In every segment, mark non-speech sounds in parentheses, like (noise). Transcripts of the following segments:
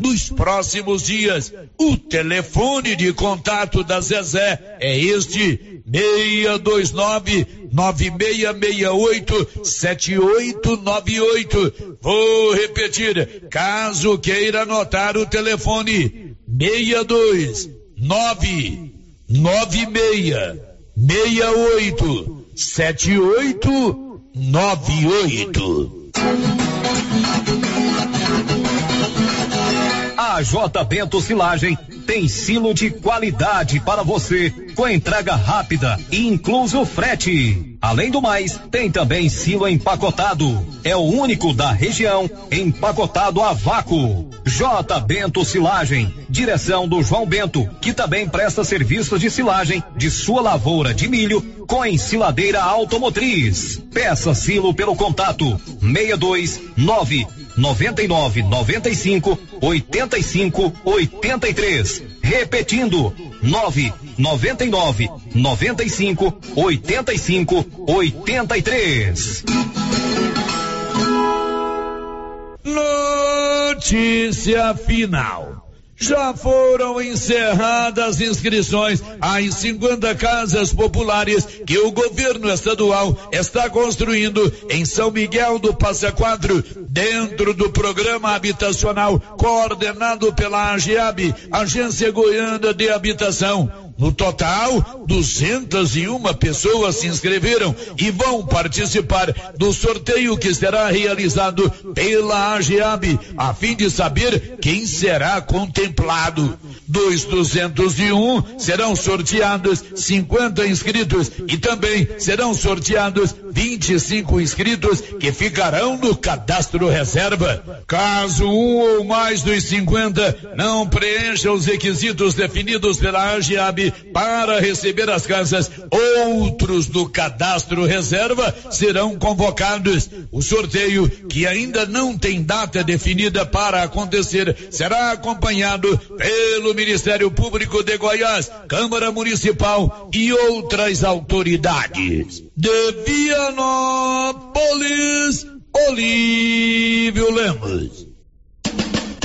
nos próximos dias. O telefone de contato da Zezé é este 629 9668 7898. Vou repetir, caso queira anotar o telefone 62 9 96 68 7898. A J Bento Silagem tem silo de qualidade para você, com entrega rápida e incluso frete. Além do mais, tem também silo empacotado. É o único da região empacotado a vácuo. J Bento Silagem, direção do João Bento, que também presta serviço de silagem de sua lavoura de milho com ensiladeira automotriz. Peça silo pelo contato 629 99 95 85 83. Repetindo 9 99 95 85 83. Notícia final. Já foram encerradas inscrições às 50 casas populares que o governo estadual está construindo em São Miguel do Passa Quatro, dentro do programa habitacional coordenado pela AGEAB, Agência Goiana de Habitação. No total, 201 pessoas se inscreveram e vão participar do sorteio que será realizado pela AGEAB, a fim de saber quem será contemplado. Dos 201 serão sorteados 50 inscritos e também serão sorteados 25 inscritos que ficarão no cadastro reserva. Caso um ou mais dos 50 não preencha os requisitos definidos pela AGEAB, para receber as casas. Outros do cadastro reserva serão convocados. O sorteio, que ainda não tem data definida para acontecer, será acompanhado pelo Ministério Público de Goiás, Câmara Municipal e outras autoridades. De Vianópolis, Olívio Lemos.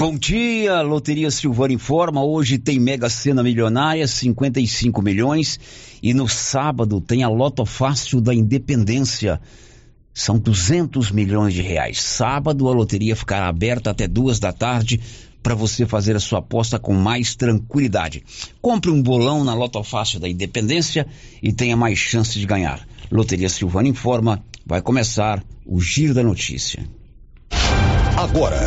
Bom dia, Loteria Silvana informa. Hoje tem Mega Sena Milionária, 55 milhões. E no sábado tem a Loto Fácil da Independência. São 200 milhões de reais. Sábado a loteria ficará aberta até duas da tarde para você fazer a sua aposta com mais tranquilidade. Compre um bolão na Loto Fácil da Independência e tenha mais chance de ganhar. Loteria Silvana informa. Vai começar o Giro da Notícia. Agora.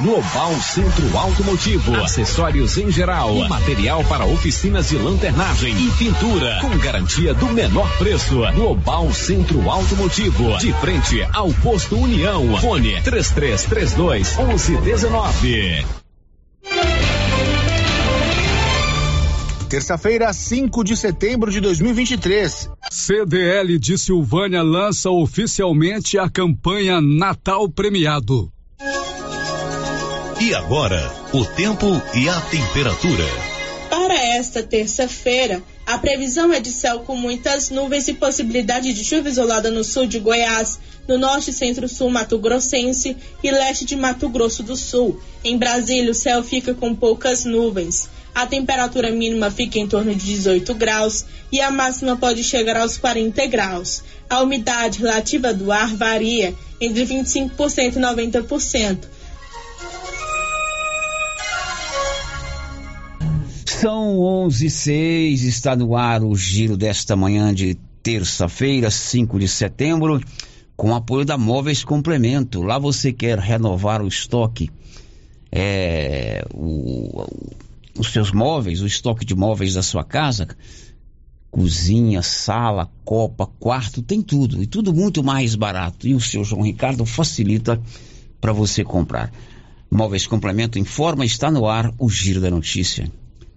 Global Centro Automotivo, acessórios em geral, e material para oficinas de lanternagem e pintura, com garantia do menor preço. Global Centro Automotivo, de frente ao posto União. Fone 3332 1119. Terça-feira, 5 de setembro de 2023. CDL de Silvânia lança oficialmente a campanha Natal Premiado. E agora, o tempo e a temperatura. Para esta terça-feira, A previsão é de céu com muitas nuvens e possibilidade de chuva isolada no sul de Goiás, no norte e centro-sul Mato Grossense e leste de Mato Grosso do Sul. Em Brasília, o céu fica com poucas nuvens. A temperatura mínima fica em torno de 18 graus e a máxima pode chegar aos 40 graus. A umidade relativa do ar varia entre 25% e 90%. São 11 e 6, está no ar o giro desta manhã de terça-feira, 5 de setembro, com apoio da Móveis Complemento. Lá você quer renovar o estoque, é, o, os seus móveis, o estoque de móveis da sua casa, cozinha, sala, copa, quarto, tem tudo. E tudo muito mais barato. E o seu João Ricardo facilita para você comprar. Móveis Complemento informa, está no ar o giro da notícia.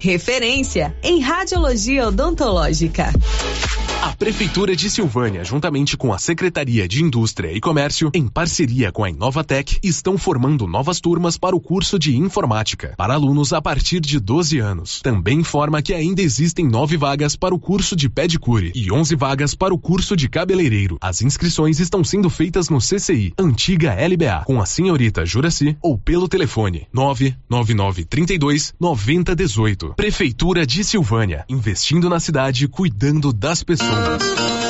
referência em radiologia odontológica. A Prefeitura de Silvânia, juntamente com a Secretaria de Indústria e Comércio, em parceria com a Inovatec, estão formando novas turmas para o curso de Informática, para alunos a partir de 12 anos. Também informa que ainda existem nove vagas para o curso de pedicure e 11 vagas para o curso de cabeleireiro. As inscrições estão sendo feitas no CCI, antiga LBA, com a senhorita Juraci ou pelo telefone 99932 9018. Prefeitura de Silvânia, investindo na cidade, cuidando das pessoas.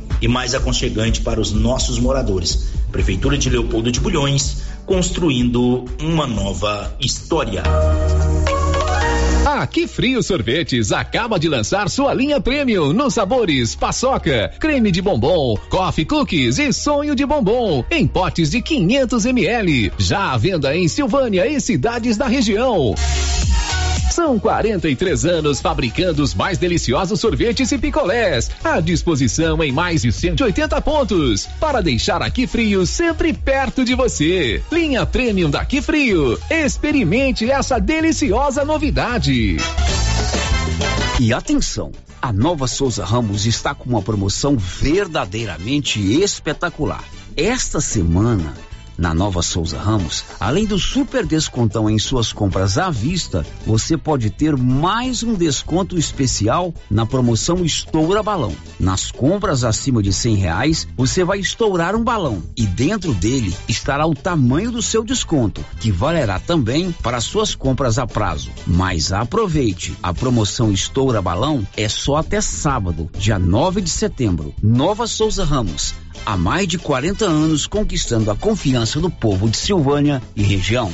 e mais aconchegante para os nossos moradores. Prefeitura de Leopoldo de Bulhões, construindo uma nova história. A Que Frio Sorvetes acaba de lançar sua linha premium nos sabores paçoca, creme de bombom, coffee cookies e sonho de bombom em potes de 500 ml. Já à venda em Silvânia e cidades da região. São 43 anos fabricando os mais deliciosos sorvetes e picolés, à disposição em mais de 180 pontos, para deixar aqui frio sempre perto de você. Linha Premium daqui frio. Experimente essa deliciosa novidade. E atenção, a Nova Souza Ramos está com uma promoção verdadeiramente espetacular. Esta semana na Nova Souza Ramos, além do super descontão em suas compras à vista, você pode ter mais um desconto especial na promoção Estoura Balão. Nas compras acima de cem reais, você vai estourar um balão e dentro dele estará o tamanho do seu desconto, que valerá também para suas compras a prazo. Mas aproveite, a promoção Estoura Balão é só até sábado, dia 9 de setembro. Nova Souza Ramos há mais de 40 anos conquistando a confiança do povo de Silvânia e região.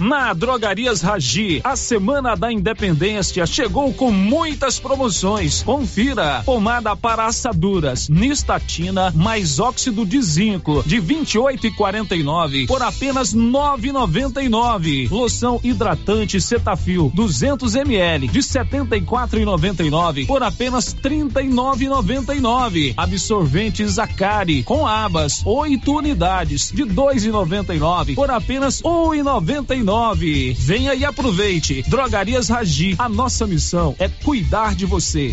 Na Drogarias Ragi, a Semana da Independência chegou com muitas promoções. Confira: pomada para assaduras, nistatina mais óxido de zinco de 28 e 49 por apenas 9,99. Loção hidratante Cetafil 200 ml de 74 e 99 por apenas 39,99. Absorvente Zacari com abas 8 unidades de 2,99 por apenas 1,99 nove. Venha e aproveite. Drogarias Ragi, a nossa missão é cuidar de você.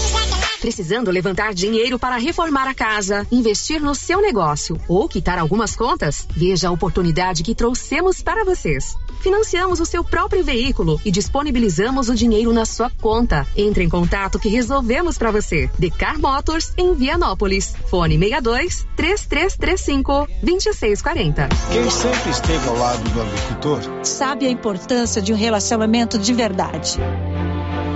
Precisando levantar dinheiro para reformar a casa, investir no seu negócio ou quitar algumas contas? Veja a oportunidade que trouxemos para vocês. Financiamos o seu próprio veículo e disponibilizamos o dinheiro na sua conta. Entre em contato que resolvemos para você. Decar Motors em Vianópolis. Fone 62 3335 2640. Quem sempre esteve ao lado do agricultor sabe a importância de um relacionamento de verdade.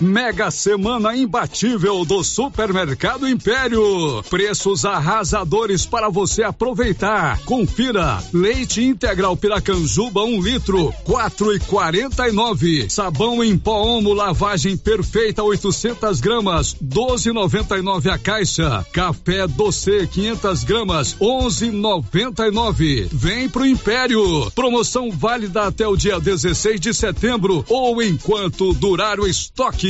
Mega Semana Imbatível do Supermercado Império. Preços arrasadores para você aproveitar. Confira: leite integral Piracanjuba um litro, quatro e quarenta e nove. Sabão em pó Omo lavagem perfeita 800 gramas, doze noventa e nove a caixa. Café doce 500 gramas, onze noventa e nove. Vem pro Império. Promoção válida até o dia 16 de setembro ou enquanto durar o estoque.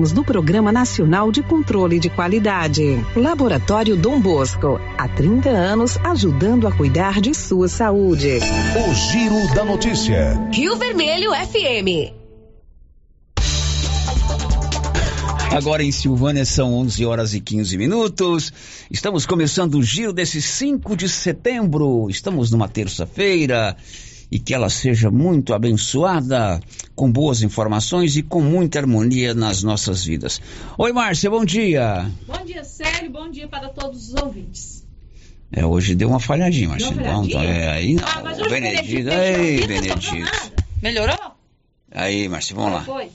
do Programa Nacional de Controle de Qualidade. Laboratório Dom Bosco, há 30 anos ajudando a cuidar de sua saúde. O Giro da Notícia. Rio Vermelho FM. Agora em Silvânia são 11 horas e 15 minutos. Estamos começando o giro desse 5 de setembro. Estamos numa terça-feira e que ela seja muito abençoada, com boas informações e com muita harmonia nas nossas vidas. Oi, Márcia, bom dia. Bom dia, Célio, bom dia para todos os ouvintes. É, hoje deu uma falhadinha, Márcia. Deu uma Então, é, aí não. Ah, mas hoje Benedito, Benedito ei, Benedito. Melhorou? Aí, Márcia, vamos lá. Foi.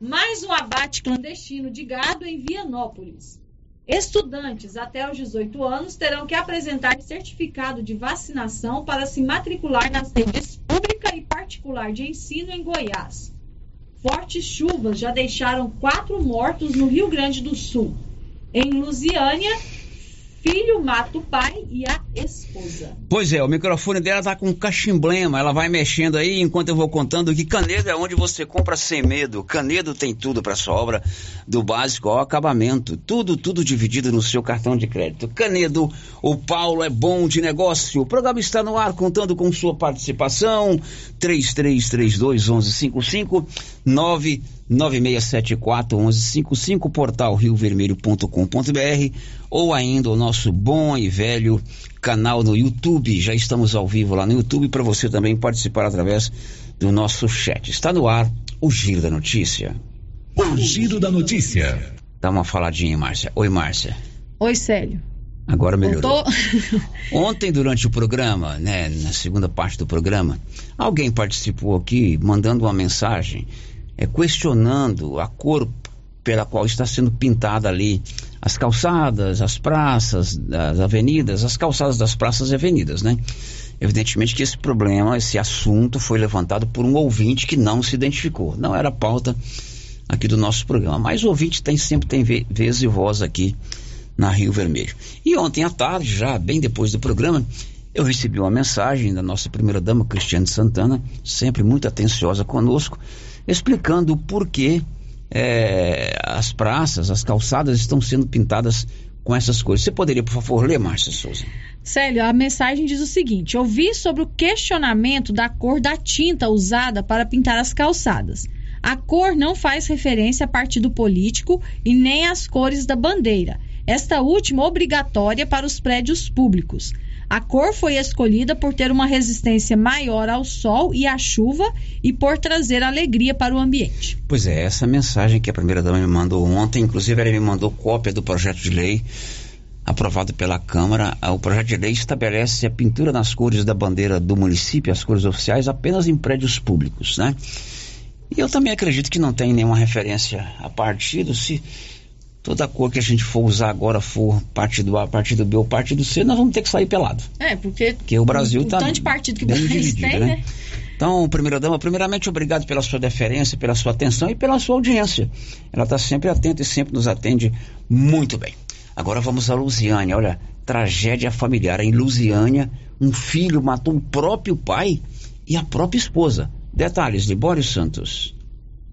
Mais um abate clandestino de gado em Vianópolis. Estudantes até os 18 anos terão que apresentar certificado de vacinação para se matricular nas redes pública e particular de ensino em Goiás. Fortes chuvas já deixaram quatro mortos no Rio Grande do Sul. Em Lusiânia, filho mata o pai e a esposa. Pois é, o microfone dela tá com cachimblema, ela vai mexendo aí enquanto eu vou contando que Canedo é onde você compra sem medo. Canedo tem tudo para sua obra, do básico ao acabamento, tudo, tudo dividido no seu cartão de crédito. Canedo, o Paulo é bom de negócio. O programa está no ar contando com sua participação. 3332 1155 99674 1155 portal riovermelho.com.br ou ainda o nosso bom e velho canal no YouTube. Já estamos ao vivo lá no YouTube para você também participar através do nosso chat. Está no ar o Giro da Notícia. O Giro da Notícia. Dá uma faladinha, Márcia. Oi, Márcia. Oi, Célio. Agora melhorou. Voltou? (laughs) Ontem, durante o programa, né, na segunda parte do programa, alguém participou aqui mandando uma mensagem é, questionando a cor pela qual está sendo pintada ali as calçadas, as praças, as avenidas, as calçadas das praças e avenidas, né? Evidentemente que esse problema, esse assunto foi levantado por um ouvinte que não se identificou. Não era pauta aqui do nosso programa, mas o ouvinte tem sempre tem ve- vez e voz aqui na Rio Vermelho. E ontem à tarde, já bem depois do programa, eu recebi uma mensagem da nossa primeira dama, Cristiane Santana, sempre muito atenciosa conosco, explicando o porquê é, as praças, as calçadas estão sendo pintadas com essas cores. Você poderia, por favor, ler, Márcia Souza? Célio, a mensagem diz o seguinte: ouvi sobre o questionamento da cor da tinta usada para pintar as calçadas. A cor não faz referência a partido político e nem às cores da bandeira. Esta última obrigatória para os prédios públicos. A cor foi escolhida por ter uma resistência maior ao sol e à chuva e por trazer alegria para o ambiente. Pois é, essa mensagem que a primeira dama me mandou ontem, inclusive ela me mandou cópia do projeto de lei aprovado pela Câmara. Ah, O projeto de lei estabelece a pintura nas cores da bandeira do município, as cores oficiais, apenas em prédios públicos, né? E eu também acredito que não tem nenhuma referência a partido. Se toda cor que a gente for usar agora for partido A, partido B ou partido C, nós vamos ter que sair pelado. É, porque, Porque o Brasil o tá tanto de partido que o país dividido, tem, né? né? Então, primeira dama, primeiramente, obrigado pela sua deferência, pela sua atenção e pela sua audiência. Ela está sempre atenta e sempre nos atende muito bem. Agora vamos a Lusiânia. Olha, tragédia familiar. Em Lusiânia, um filho matou o próprio pai e a própria esposa. Detalhes, Libório Santos.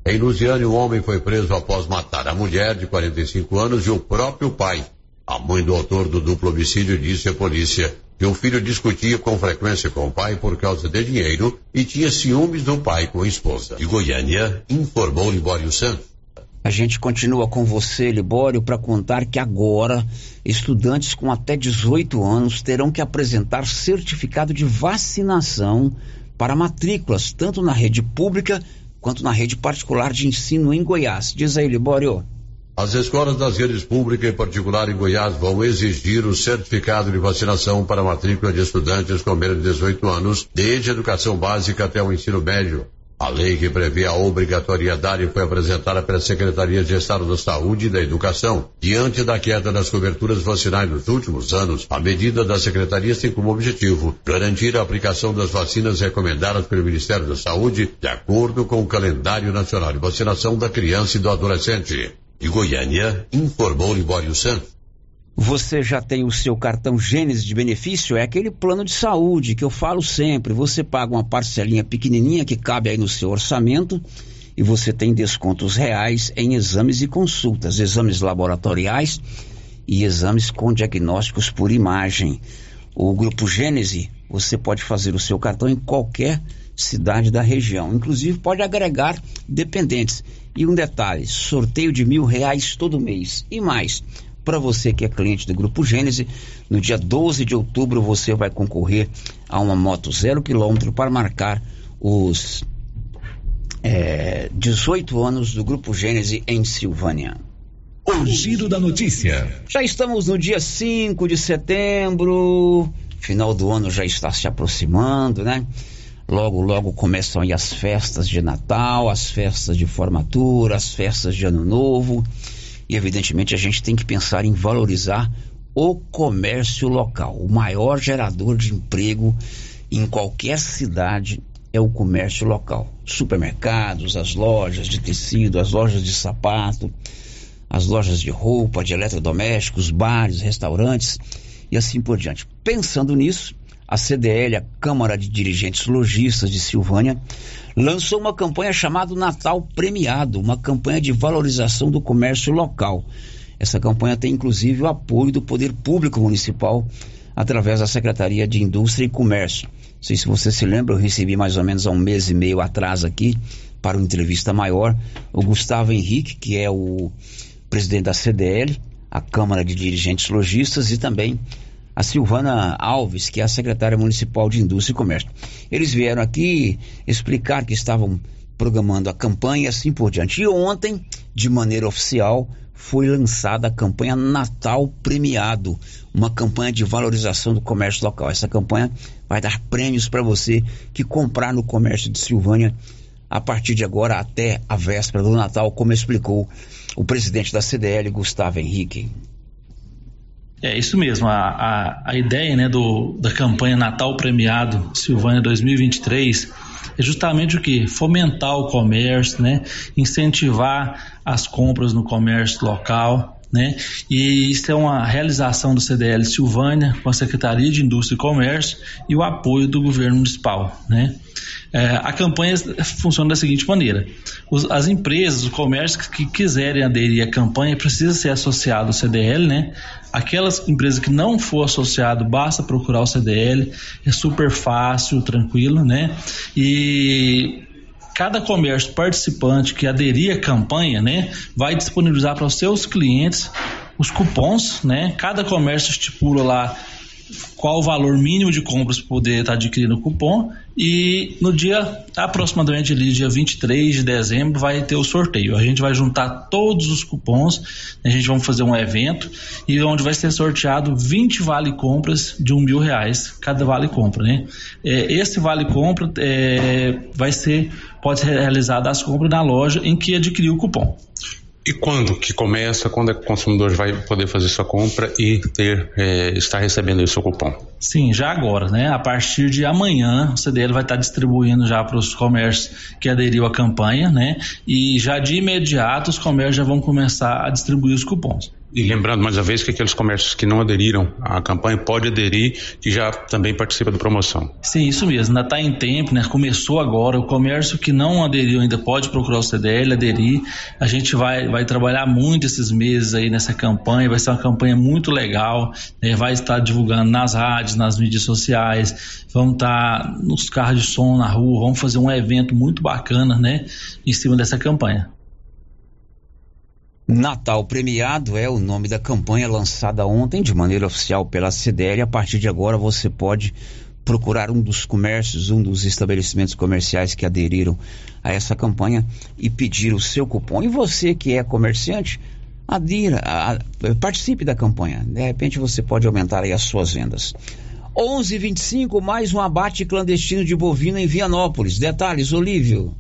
Em Lusiane, um homem foi preso após matar a mulher de 45 anos e o próprio pai. A mãe do autor do duplo homicídio disse à polícia que o filho discutia com frequência com o pai por causa de dinheiro e tinha ciúmes do pai com a esposa. De Goiânia, informou Libório Santos. A gente continua com você, Libório, para contar que agora estudantes com até 18 anos terão que apresentar certificado de vacinação para matrículas, tanto na rede pública quanto na rede particular de ensino em Goiás. Diz aí, Libório. As escolas das redes pública e particular em Goiás vão exigir o certificado de vacinação para matrícula de estudantes com menos de 18 anos, desde a educação básica até o ensino médio. A lei que prevê a obrigatoriedade foi apresentada pela Secretaria de Estado da Saúde e da Educação. Diante da queda das coberturas vacinais nos últimos anos, a medida da Secretaria tem como objetivo garantir a aplicação das vacinas recomendadas pelo Ministério da Saúde, de acordo com o calendário nacional de vacinação da criança e do adolescente. De Goiânia, informou Libório Santos. Você já tem o seu cartão Gênesis de benefício? É aquele plano de saúde que eu falo sempre. Você paga uma parcelinha pequenininha que cabe aí no seu orçamento e você tem descontos reais em exames e consultas, exames laboratoriais e exames com diagnósticos por imagem. O grupo Gênese, você pode fazer o seu cartão em qualquer cidade da região. Inclusive pode agregar dependentes. E um detalhe: sorteio de mil reais todo mês. E mais, para você que é cliente do Grupo Gênese, no dia 12 de outubro você vai concorrer a uma moto zero quilômetro para marcar os é, 18 anos do Grupo Gênese em Silvânia. O giro da notícia. Já estamos no dia 5 de setembro, final do ano já está se aproximando, né? Logo, logo começam aí as festas de Natal, as festas de formatura, as festas de Ano Novo. E evidentemente a gente tem que pensar em valorizar o comércio local. O maior gerador de emprego em qualquer cidade é o comércio local. Supermercados, as lojas de tecido, as lojas de sapato, as lojas de roupa, de eletrodomésticos, bares, restaurantes e assim por diante. Pensando nisso, a CDL, a Câmara de Dirigentes Logistas de Silvânia, lançou uma campanha chamada Natal Premiado, uma campanha de valorização do comércio local. Essa campanha tem inclusive o apoio do Poder Público Municipal através da Secretaria de Indústria e Comércio. Não sei se você se lembra, eu recebi mais ou menos há um mês e meio atrás aqui para uma entrevista maior o Gustavo Henrique, que é o presidente da CDL, a Câmara de Dirigentes Logistas, e também a Silvana Alves, que é a secretária municipal de Indústria e Comércio. Eles vieram aqui explicar que estavam programando a campanha e assim por diante. E ontem, de maneira oficial, foi lançada a campanha Natal Premiado, uma campanha de valorização do comércio local. Essa campanha vai dar prêmios para você que comprar no comércio de Silvânia a partir de agora até a véspera do Natal, como explicou o presidente da CDL, Gustavo Henrique. É isso mesmo, a, a, a ideia né, do, da campanha Natal Premiado Silvânia 2023 é justamente o que? Fomentar o comércio, né? incentivar as compras no comércio local. Né? E isso é uma realização do CDL Silvânia com a Secretaria de Indústria e Comércio e o apoio do governo municipal. Né? É, a campanha funciona da seguinte maneira: os, as empresas, os comércios que, que quiserem aderir à campanha precisam ser associado ao CDL, né? Aquelas empresas que não for associado, basta procurar o CDL, é super fácil, tranquilo, né? E cada comércio participante que aderir à campanha, né, vai disponibilizar para os seus clientes os cupons, né? Cada comércio estipula lá qual o valor mínimo de compras para poder estar tá adquirindo o cupom e no dia aproximadamente ali dia 23 de dezembro vai ter o sorteio. A gente vai juntar todos os cupons, a gente vai fazer um evento e onde vai ser sorteado 20 vale compras de um mil reais cada vale compra, né? É, esse vale compra é, vai ser pode ser realizado as compras na loja em que adquiriu o cupom. E quando que começa, quando é que o consumidor vai poder fazer sua compra e ter é, estar recebendo o seu cupom? Sim, já agora, né? A partir de amanhã, o CDL vai estar distribuindo já para os comércios que aderiu à campanha, né? E já de imediato os comércios já vão começar a distribuir os cupons. E lembrando mais uma vez que aqueles comércios que não aderiram à campanha pode aderir que já também participa da promoção. Sim, isso mesmo, ainda está em tempo, né? Começou agora. O comércio que não aderiu ainda pode procurar o CDL, aderir. A gente vai, vai trabalhar muito esses meses aí nessa campanha, vai ser uma campanha muito legal, né? vai estar divulgando nas rádios, nas mídias sociais, vamos estar nos carros de som na rua, vamos fazer um evento muito bacana, né? Em cima dessa campanha. Natal Premiado é o nome da campanha lançada ontem de maneira oficial pela CDL. A partir de agora você pode procurar um dos comércios, um dos estabelecimentos comerciais que aderiram a essa campanha e pedir o seu cupom. E você que é comerciante, adira, a, a, participe da campanha. De repente você pode aumentar as suas vendas. 11:25 mais um abate clandestino de bovino em Vianópolis. Detalhes, Olívio.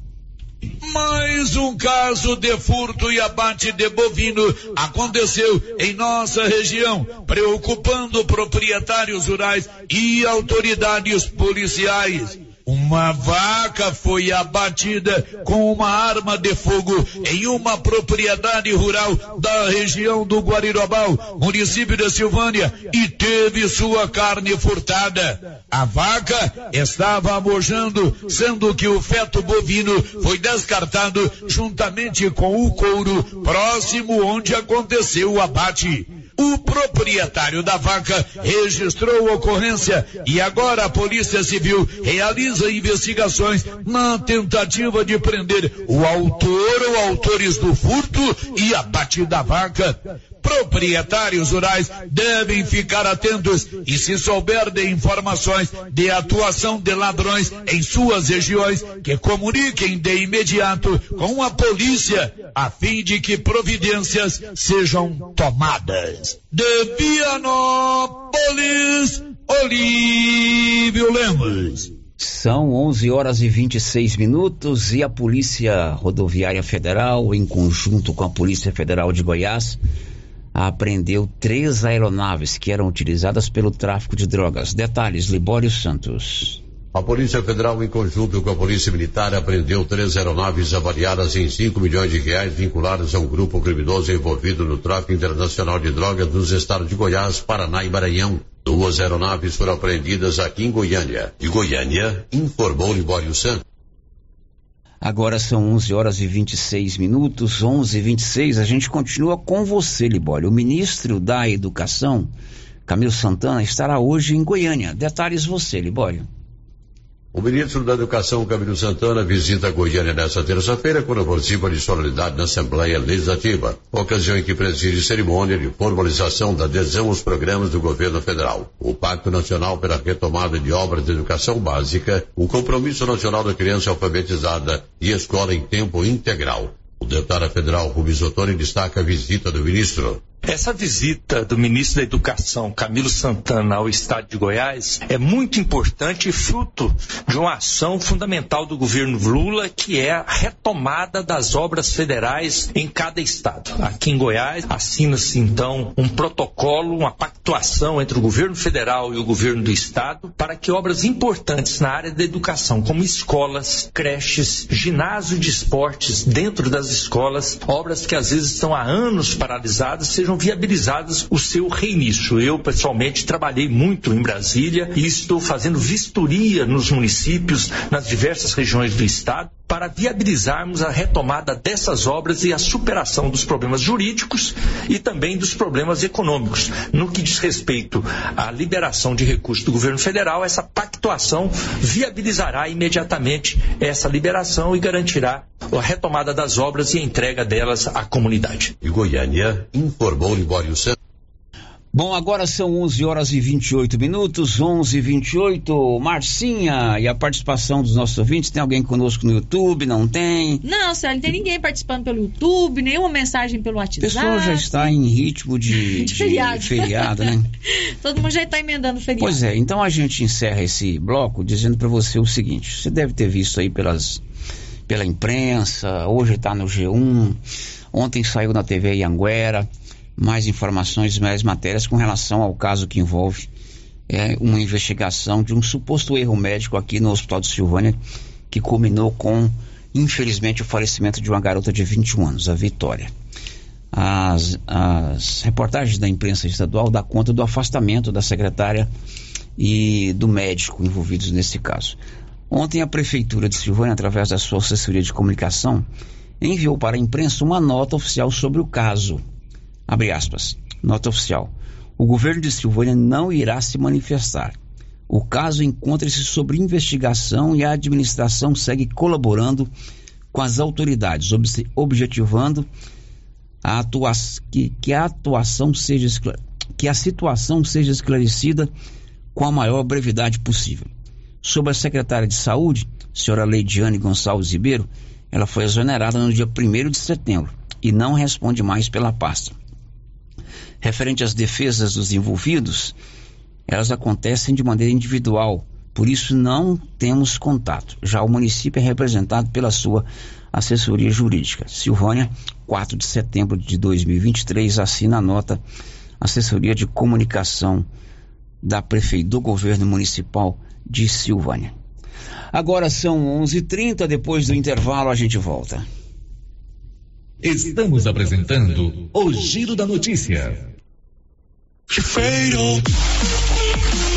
Mais um caso de furto e abate de bovino aconteceu em nossa região, preocupando proprietários rurais e autoridades policiais. Uma vaca foi abatida com uma arma de fogo em uma propriedade rural da região do Guarirobal, município de Silvânia, e teve sua carne furtada. A vaca estava amojando, sendo que o feto bovino foi descartado juntamente com o couro próximo onde aconteceu o abate. O proprietário da vaca registrou ocorrência e agora a Polícia Civil realiza investigações na tentativa de prender o autor ou autores do furto e abate da vaca proprietários rurais devem ficar atentos e se souber de informações de atuação de ladrões em suas regiões, que comuniquem de imediato com a polícia, a fim de que providências sejam tomadas. De Vianópolis, Olívio Lemos. São 11 horas e 26 minutos e a Polícia Rodoviária Federal, em conjunto com a Polícia Federal de Goiás, apreendeu três aeronaves que eram utilizadas pelo tráfico de drogas. Detalhes, Libório Santos. A Polícia Federal, em conjunto com a Polícia Militar, apreendeu três aeronaves avaliadas em 5 milhões de reais vinculadas a um grupo criminoso envolvido no tráfico internacional de drogas nos estados de Goiás, Paraná e Maranhão. Duas aeronaves foram apreendidas aqui em Goiânia. De Goiânia, informou Libório Santos. Agora são 11 horas e 26 minutos, 11 e 26. A gente continua com você, Libório. O ministro da Educação, Camilo Santana, estará hoje em Goiânia. Detalhes você, Libório. O ministro da Educação, Camilo Santana, visita Goiânia nesta terça-feira quando participa de solenidade na Assembleia Legislativa, ocasião em que preside cerimônia de formalização da adesão aos programas do governo federal. O Pacto Nacional pela Retomada de Obras de Educação Básica, o Compromisso Nacional da Criança Alfabetizada e Escola em Tempo Integral. O deputado federal Rubens Ottoni destaca a visita do ministro. Essa visita do ministro da Educação, Camilo Santana, ao estado de Goiás é muito importante e fruto de uma ação fundamental do governo Lula, que é a retomada das obras federais em cada estado. Aqui em Goiás, assina-se então um protocolo, uma pactuação entre o governo federal e o governo do estado para que obras importantes na área da educação, como escolas, creches, ginásio de esportes dentro das escolas, obras que às vezes estão há anos paralisadas, sejam sejam viabilizadas o seu reinício. Eu, pessoalmente, trabalhei muito em Brasília e estou fazendo vistoria nos municípios, nas diversas regiões do estado, para viabilizarmos a retomada dessas obras e a superação dos problemas jurídicos e também dos problemas econômicos. No que diz respeito à liberação de recursos do governo federal, essa pactuação viabilizará imediatamente essa liberação e garantirá a retomada das obras e a entrega delas à comunidade. E Goiânia informou Libório Santos. Bom, agora são 11 horas e 28 minutos, 11 e 28. Marcinha, e a participação dos nossos ouvintes? Tem alguém conosco no YouTube? Não tem? Não, Célio, não tem ninguém participando pelo YouTube, nenhuma mensagem pelo WhatsApp. O pessoal já está em ritmo (laughs) de, de, feriado. feriado, né? (laughs) Todo mundo já está emendando feriado. Pois é, então a gente encerra esse bloco dizendo para você o seguinte: você deve ter visto aí pelas, pela imprensa, hoje está no G1, ontem saiu na TV Anguera mais informações, mais matérias com relação ao caso que envolve é, uma investigação de um suposto erro médico aqui no Hospital de Silvânia, que culminou com, infelizmente, o falecimento de uma garota de 21 anos, a Vitória. As, as reportagens da imprensa estadual dão conta do afastamento da secretária e do médico envolvidos nesse caso. Ontem a Prefeitura de Silvânia, através da sua assessoria de comunicação, enviou para a imprensa uma nota oficial sobre o caso. Abre aspas. Nota oficial. O governo de Silvânia não irá se manifestar. O caso encontra-se sob investigação e a administração segue colaborando com as autoridades, ob objetivando a atua que, que, a atuação seja que a situação seja esclarecida com a maior brevidade possível. Sobre a secretária de Saúde, senhora Leidiane Gonçalves Ribeiro, ela foi exonerada no dia 1 de setembro e não responde mais pela pasta. Referente às defesas dos envolvidos, elas acontecem de maneira individual, por isso não temos contato. Já o município é representado pela sua assessoria jurídica. Silvânia, 4 de setembro de 2023, assina a nota Assessoria de Comunicação da Prefeitura do Governo Municipal de Silvânia. Agora são 11:30 depois do intervalo a gente volta. Estamos apresentando o Giro da Notícia. fatal.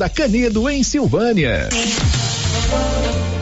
da Canedo, em Silvânia.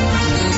Thank you.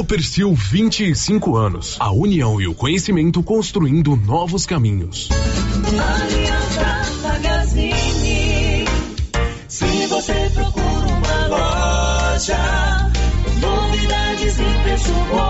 Copercil 25 anos. A união e o conhecimento construindo novos caminhos. Se você procura uma loja, novidades e preço bom.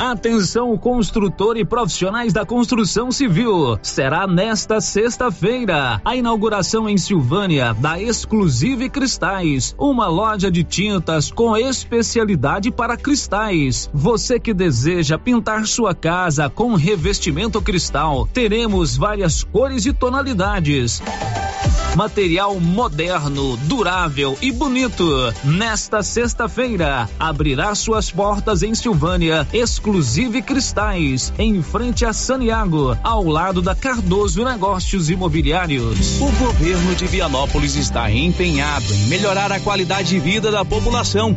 Atenção construtor e profissionais da construção civil. Será nesta sexta-feira a inauguração em Silvânia da Exclusive Cristais, uma loja de tintas com especialidade para cristais. Você que deseja pintar sua casa com revestimento cristal, teremos várias cores e tonalidades. Material moderno, durável e bonito. Nesta sexta-feira, abrirá suas portas em Silvânia, Exclusive Cristais, em frente a Saniago, ao lado da Cardoso Negócios Imobiliários. O governo de Vianópolis está empenhado em melhorar a qualidade de vida da população.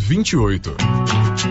28.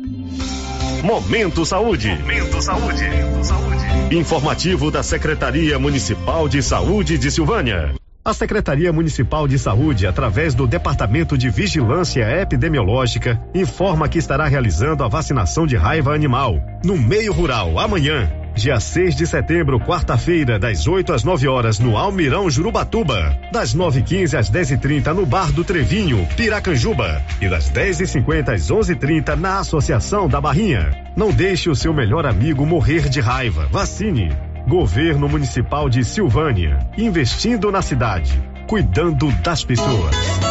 Momento Saúde. Momento Saúde. Informativo da Secretaria Municipal de Saúde de Silvânia. A Secretaria Municipal de Saúde, através do Departamento de Vigilância Epidemiológica, informa que estará realizando a vacinação de raiva animal no meio rural amanhã, dia 6 de setembro, quarta-feira, das 8 às 9 horas no Almirão Jurubatuba, das 9h15 às 10h30 no Bar do Trevinho, Piracanjuba, e das 10h50 às 11h30 na Associação da Barrinha. Não deixe o seu melhor amigo morrer de raiva. Vacine. Governo Municipal de Silvânia, investindo na cidade, cuidando das pessoas.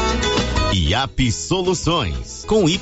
IAP Soluções com Y.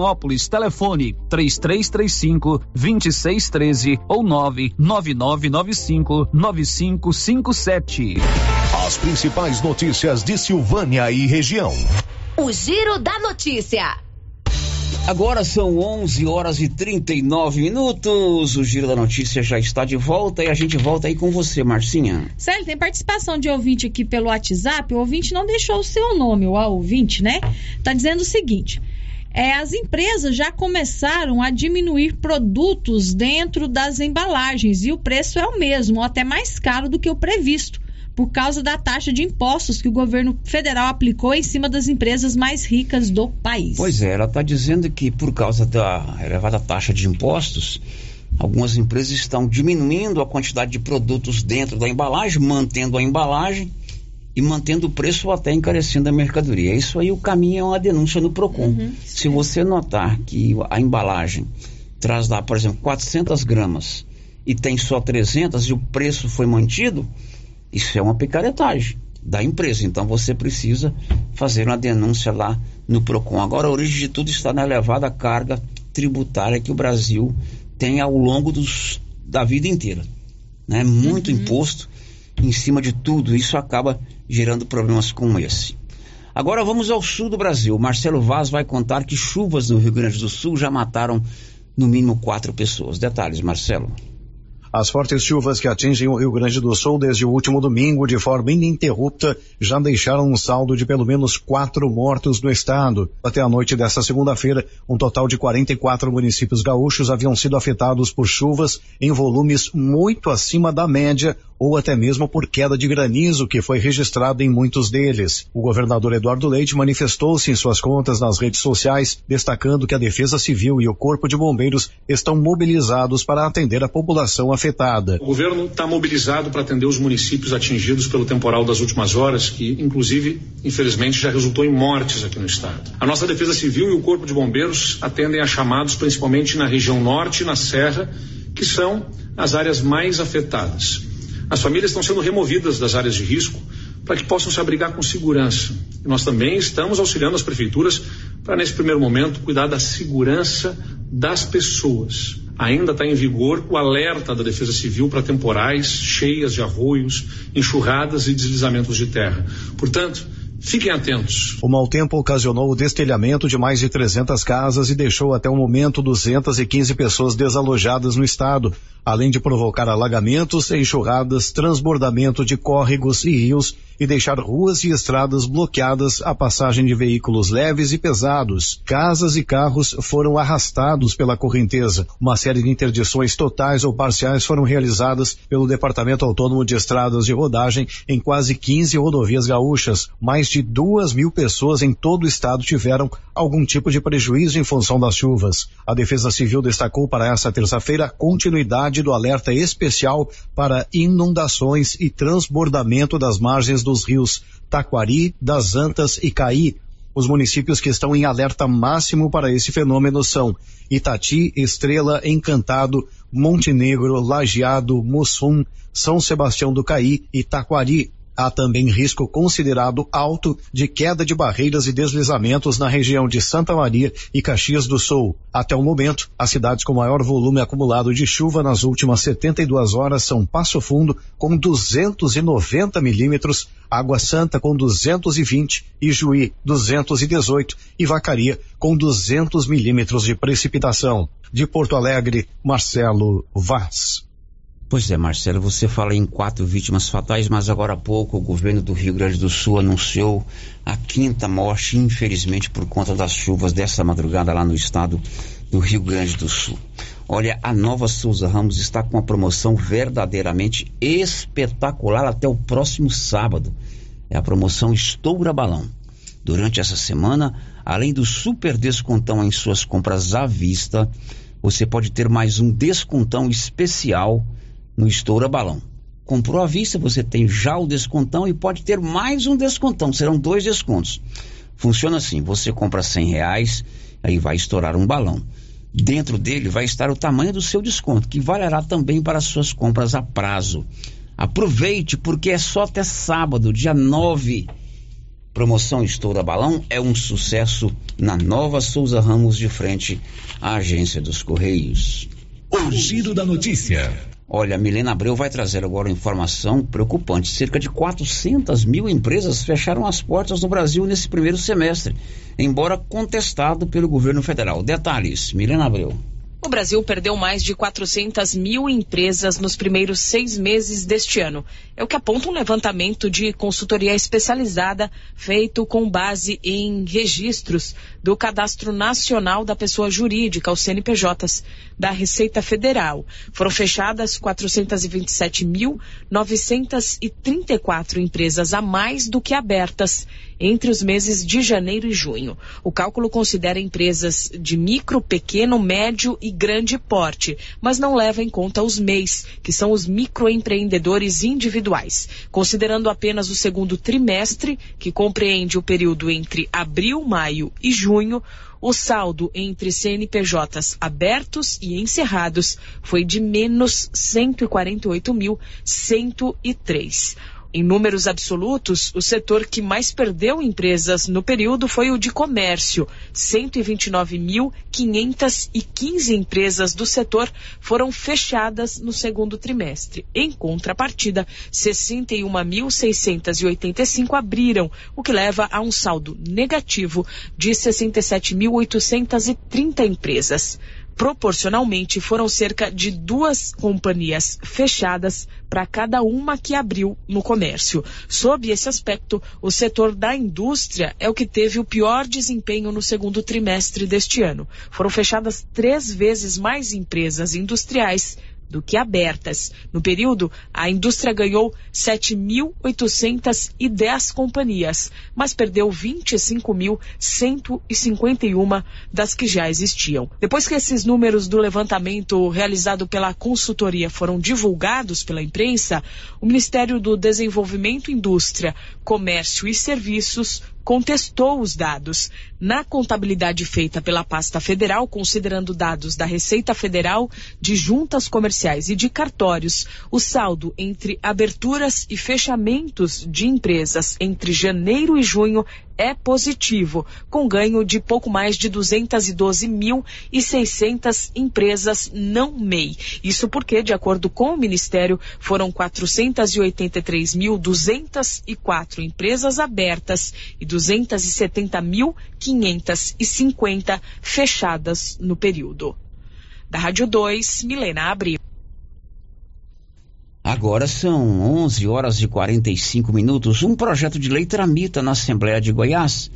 Vianópolis. Telefone 3335 2613 ou 99995 9557. As principais notícias de Silvânia e região. O Giro da Notícia. Agora são 11 horas e 39 minutos. O Giro da Notícia já está de volta e a gente volta aí com você, Marcinha. Célio, tem participação de ouvinte aqui pelo WhatsApp. O ouvinte não deixou o seu nome, o ouvinte, né? Tá dizendo o seguinte. É, as empresas já começaram a diminuir produtos dentro das embalagens e o preço é o mesmo, ou até mais caro do que o previsto por causa da taxa de impostos que o governo federal aplicou em cima das empresas mais ricas do país. Pois é, ela está dizendo que por causa da elevada taxa de impostos, algumas empresas estão diminuindo a quantidade de produtos dentro da embalagem, mantendo a embalagem e mantendo o preço ou até encarecendo a mercadoria. Isso aí o caminho é uma denúncia no Procon. Uhum, Se você notar que a embalagem traz lá, por exemplo, 400 gramas e tem só 300 e o preço foi mantido, isso é uma picaretagem. da empresa. Então você precisa fazer uma denúncia lá no PROCON. Agora, a origem de tudo está na elevada carga tributária que o Brasil tem ao longo dos, da vida inteira. Né? Muito uhum. imposto em cima de tudo. Isso acaba gerando problemas como esse. Agora vamos ao sul do Brasil. Marcelo Vaz vai contar que chuvas no Rio Grande do Sul já mataram no mínimo quatro pessoas. Detalhes, Marcelo. As fortes chuvas que atingem o Rio Grande do Sul desde o último domingo de forma ininterrupta já deixaram um saldo de pelo menos quatro mortos no estado. Até a noite desta segunda-feira, um total de 44 municípios gaúchos haviam sido afetados por chuvas em volumes muito acima da média ou até mesmo por queda de granizo que foi registrado em muitos deles. O governador Eduardo Leite manifestou-se em suas contas nas redes sociais, destacando que a Defesa Civil e o Corpo de Bombeiros estão mobilizados para atender a população afetada. O governo está mobilizado para atender os municípios atingidos pelo temporal das últimas horas, que inclusive, infelizmente, já resultou em mortes aqui no estado. A nossa Defesa Civil e o Corpo de Bombeiros atendem a chamados principalmente na região norte e na serra, que são as áreas mais afetadas. As famílias estão sendo removidas das áreas de risco para que possam se abrigar com segurança. E nós também estamos auxiliando as prefeituras para, nesse primeiro momento, cuidar da segurança das pessoas. Ainda está em vigor o alerta da Defesa Civil para temporais, cheias de arroios, enxurradas e deslizamentos de terra. Portanto, Fiquem atentos. O mau tempo ocasionou o destelhamento de mais de 300 casas e deixou até o momento 215 pessoas desalojadas no estado, além de provocar alagamentos, enxurradas, transbordamento de córregos e rios e deixar ruas e estradas bloqueadas à passagem de veículos leves e pesados. Casas e carros foram arrastados pela correnteza. Uma série de interdições totais ou parciais foram realizadas pelo Departamento Autônomo de Estradas de Rodagem em quase 15 rodovias gaúchas. Mais de duas mil pessoas em todo o estado tiveram algum tipo de prejuízo em função das chuvas. A Defesa Civil destacou para essa terça-feira a continuidade do alerta especial para inundações e transbordamento das margens do dos rios Taquari, das Antas e Caí. Os municípios que estão em alerta máximo para esse fenômeno são Itati, Estrela, Encantado, Montenegro, Lajeado, Mussum, São Sebastião do Caí e Taquari. Há também risco considerado alto de queda de barreiras e deslizamentos na região de Santa Maria e Caxias do Sul. Até o momento, as cidades com maior volume acumulado de chuva nas últimas 72 horas são Passo Fundo, com 290 milímetros, Água Santa, com 220, Ijuí, 218 e Vacaria, com 200 milímetros de precipitação. De Porto Alegre, Marcelo Vaz. Pois é, Marcelo, você fala em quatro vítimas fatais, mas agora há pouco o governo do Rio Grande do Sul anunciou a quinta morte, infelizmente, por conta das chuvas dessa madrugada lá no estado do Rio Grande do Sul. Olha, a Nova Souza Ramos está com uma promoção verdadeiramente espetacular até o próximo sábado. É a promoção Estoura Balão. Durante essa semana, além do super descontão em suas compras à vista, você pode ter mais um descontão especial no Estoura Balão. Comprou à vista, você tem já o descontão e pode ter mais um descontão. Serão dois descontos. Funciona assim: você compra 100 reais, aí vai estourar um balão. Dentro dele vai estar o tamanho do seu desconto, que valerá também para suas compras a prazo. Aproveite, porque é só até sábado, dia 9. Promoção Estoura Balão é um sucesso na Nova Souza Ramos de frente à Agência dos Correios. O giro da notícia. Olha, Milena Abreu vai trazer agora informação preocupante. Cerca de 400 mil empresas fecharam as portas no Brasil nesse primeiro semestre, embora contestado pelo governo federal. Detalhes, Milena Abreu. O Brasil perdeu mais de 400 mil empresas nos primeiros seis meses deste ano. É o que aponta um levantamento de consultoria especializada feito com base em registros do Cadastro Nacional da Pessoa Jurídica, os CNPJs, da Receita Federal. Foram fechadas 427.934 empresas a mais do que abertas entre os meses de janeiro e junho. O cálculo considera empresas de micro, pequeno, médio e grande porte, mas não leva em conta os MEIs, que são os microempreendedores individuais. Considerando apenas o segundo trimestre, que compreende o período entre abril, maio e junho, o saldo entre CNPJs abertos e encerrados foi de menos 148.103. Em números absolutos, o setor que mais perdeu empresas no período foi o de comércio. 129.515 empresas do setor foram fechadas no segundo trimestre. Em contrapartida, 61.685 abriram, o que leva a um saldo negativo de 67.830 empresas. Proporcionalmente, foram cerca de duas companhias fechadas para cada uma que abriu no comércio. Sob esse aspecto, o setor da indústria é o que teve o pior desempenho no segundo trimestre deste ano. Foram fechadas três vezes mais empresas industriais do que abertas. No período, a indústria ganhou 7.810 companhias, mas perdeu 25.151 das que já existiam. Depois que esses números do levantamento realizado pela consultoria foram divulgados pela imprensa, o Ministério do Desenvolvimento, Indústria, Comércio e Serviços contestou os dados. Na contabilidade feita pela pasta federal, considerando dados da Receita Federal, de juntas comerciais e de cartórios, o saldo entre aberturas e fechamentos de empresas entre janeiro e junho é positivo, com ganho de pouco mais de 212.600 empresas não MEI. Isso porque, de acordo com o Ministério, foram 483.204 empresas abertas e 270.550 fechadas no período. Da Rádio 2, Milena Abril. Agora são 11 horas e 45 minutos. Um projeto de lei tramita na Assembleia de Goiás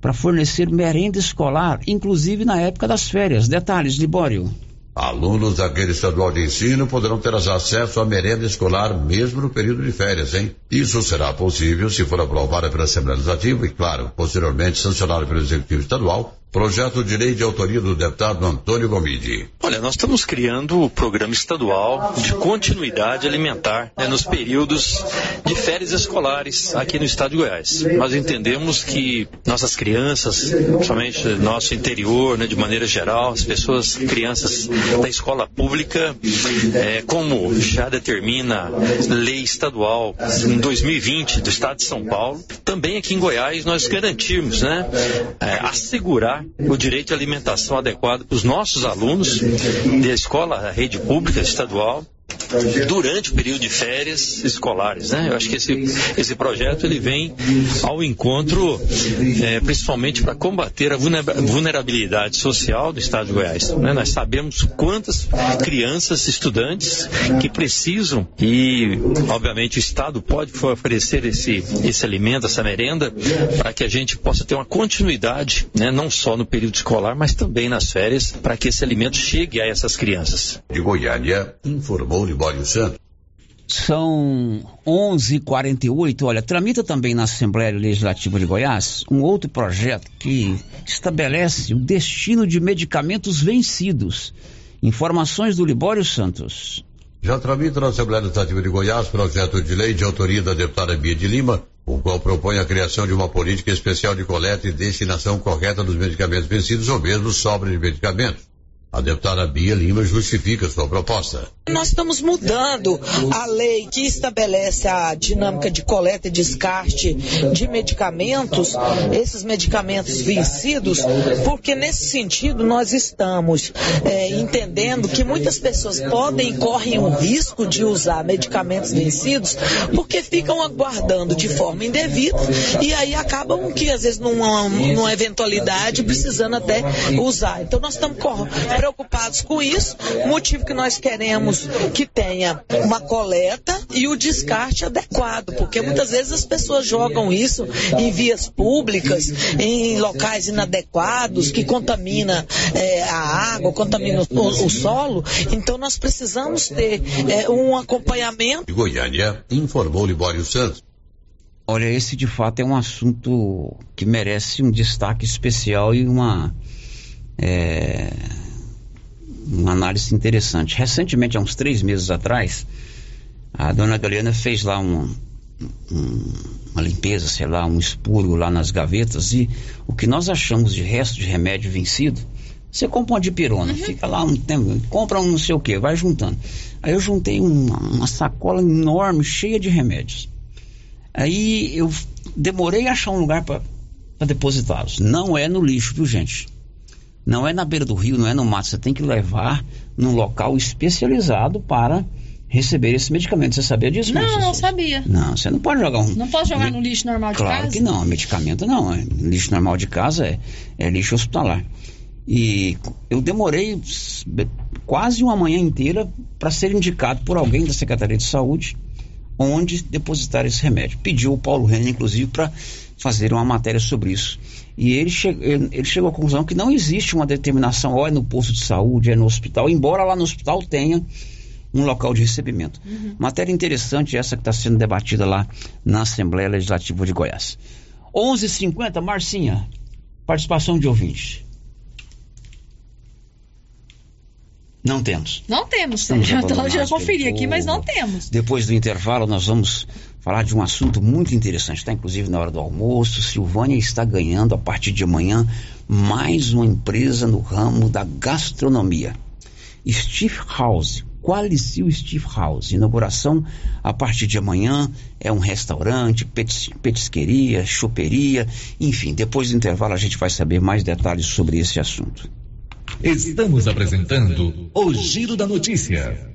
para fornecer merenda escolar, inclusive na época das férias. Detalhes, Libório. Alunos da rede estadual de ensino poderão ter acesso à merenda escolar mesmo no período de férias, hein? Isso será possível se for aprovada pela Assembleia Legislativa e, claro, posteriormente sancionado pelo Executivo Estadual, projeto de lei de autoria do deputado Antônio Gomide. Olha, nós estamos criando o programa estadual de continuidade alimentar né, nos períodos de férias escolares aqui no estado de Goiás. Nós entendemos que nossas crianças, principalmente nosso interior, né, de maneira geral, as pessoas, crianças da escola pública, é, como já determina lei estadual em 2020 do estado de São Paulo, também aqui em Goiás nós garantimos, né, é, assegurar o direito à alimentação adequada para os nossos alunos da escola, rede pública estadual, durante o período de férias escolares, né? Eu acho que esse, esse projeto ele vem ao encontro, é, principalmente para combater a vulnerabilidade social do Estado de Goiás. Né? Nós sabemos quantas crianças, estudantes que precisam e, obviamente, o Estado pode oferecer esse esse alimento, essa merenda, para que a gente possa ter uma continuidade, né? Não só no período escolar, mas também nas férias, para que esse alimento chegue a essas crianças. De Goiânia informou Libório Santos. São 11:48. Olha, tramita também na Assembleia Legislativa de Goiás um outro projeto que estabelece o destino de medicamentos vencidos. Informações do Libório Santos. Já tramita na Assembleia Legislativa de Goiás projeto de lei de autoria da deputada Bia de Lima, o qual propõe a criação de uma política especial de coleta e destinação correta dos medicamentos vencidos ou mesmo sobra de medicamentos. A deputada Bia Lima justifica sua proposta. Nós estamos mudando a lei que estabelece a dinâmica de coleta e descarte de medicamentos, esses medicamentos vencidos, porque nesse sentido nós estamos é, entendendo que muitas pessoas podem e correm o risco de usar medicamentos vencidos porque ficam aguardando de forma indevida e aí acabam que às vezes numa, numa eventualidade precisando até usar. Então nós estamos preocupados com isso, motivo que nós queremos que tenha uma coleta e o descarte adequado, porque muitas vezes as pessoas jogam isso em vias públicas, em locais inadequados, que contamina é, a água, contamina o, o, solo. Então nós precisamos ter é, um acompanhamento. Goiânia, informou Libório Santos. Olha, esse de fato é um assunto que merece um destaque especial e uma. É uma análise interessante. Recentemente, há uns três meses atrás, a dona Galeana fez lá um, um, uma limpeza, sei lá, um expurgo lá nas gavetas e o que nós achamos de resto de remédio vencido, você compra uma dipirona, uhum. fica lá um tempo, compra um não sei o que, vai juntando. Aí eu juntei uma, uma sacola enorme, cheia de remédios. Aí eu demorei a achar um lugar para depositá-los. Não é no lixo, viu, gente? Não é na beira do rio, não é no mato. Você tem que levar num local especializado para receber esse medicamento. Você sabia disso? Não, não sabia. Não, você não pode jogar um. Não posso jogar no lixo normal de claro casa? que não, medicamento não. É, lixo normal de casa é, é lixo hospitalar. E eu demorei quase uma manhã inteira para ser indicado por alguém da Secretaria de Saúde onde depositar esse remédio. Pediu o Paulo Renner, inclusive, para fazer uma matéria sobre isso. E ele, che ele chegou à conclusão que não existe uma determinação, ou é no posto de saúde, é no hospital, embora lá no hospital tenha um local de recebimento. Uhum. Matéria interessante essa que está sendo debatida lá na Assembleia Legislativa de Goiás. 11:50 Marcinha, participação de ouvintes. Não temos. Não temos. já, (laughs) tô, já conferi aqui, mas não temos. Depois do intervalo, nós vamos falar de um assunto muito interessante. Está inclusive na hora do almoço. Silvânia está ganhando a partir de amanhã mais uma empresa no ramo da gastronomia. Steve House. Qualicil Steve House. Inauguração a partir de amanhã. É um restaurante, petis, petisqueria, choperia. Enfim, depois do intervalo a gente vai saber mais detalhes sobre esse assunto. Estamos apresentando o Giro da Notícia.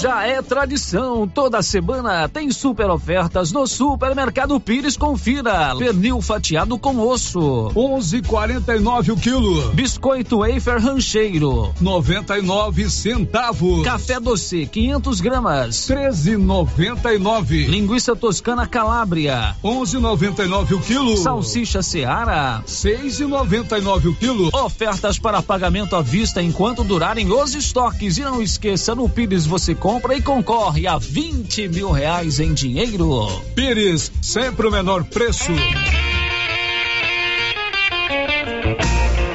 Já é tradição, toda semana tem super ofertas no Supermercado Pires. Confira. Pernil fatiado com osso. 11,49 o quilo. Biscoito wafer rancheiro. 99 centavos. Café doce 500 gramas. 13,99. Linguiça toscana Calábria. 11,99 o quilo. Salsicha Seara. 6,99 o quilo. Ofertas para pagamento à vista enquanto durarem os estoques. E não esqueça, no Pires você compra e concorre a 20 mil reais em dinheiro. Pires, sempre o menor preço.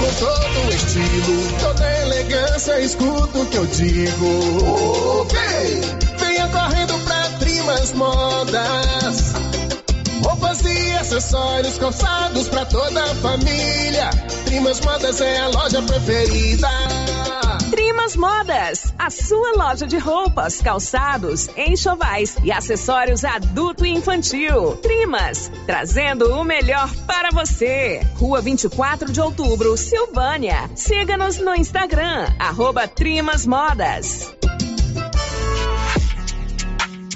com todo estilo, toda elegância, escuta o que eu digo. Ok, venha correndo pra Trimas Modas. Roupas e acessórios calçados pra toda a família. Trimas Modas é a loja preferida. Trimas Modas, a sua loja de roupas, calçados, enxovais e acessórios adulto e infantil. Trimas, trazendo o melhor para você. Rua 24 de outubro, Silvânia. Siga-nos no Instagram, arroba Trimas Modas.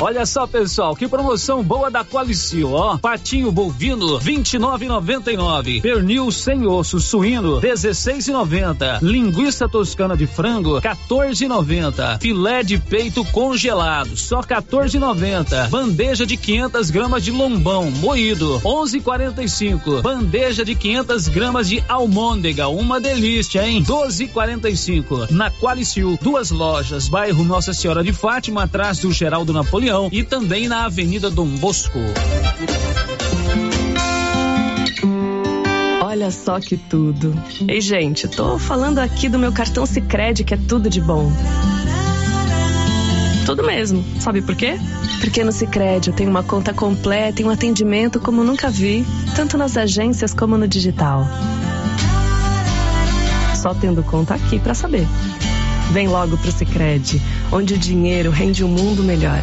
Olha só, pessoal, que promoção boa da Qualicil, ó. Patinho bovino, 29,99. Pernil sem osso suíno, 16,90. Linguiça toscana de frango, 14,90. Filé de peito congelado, só 14,90. Bandeja de 500 gramas de lombão moído, 11,45. Bandeja de 500 gramas de almôndega, uma delícia, hein? 12,45. Na Qualicil, duas lojas, bairro Nossa Senhora de Fátima, atrás do Geraldo Napoleão e também na Avenida Dom Bosco. Olha só que tudo. Ei, gente, tô falando aqui do meu cartão Sicredi que é tudo de bom. Tudo mesmo. Sabe por quê? Porque no Sicredi eu tenho uma conta completa e um atendimento como nunca vi, tanto nas agências como no digital. Só tendo conta aqui para saber. Vem logo pro Sicredi, onde o dinheiro rende um mundo melhor.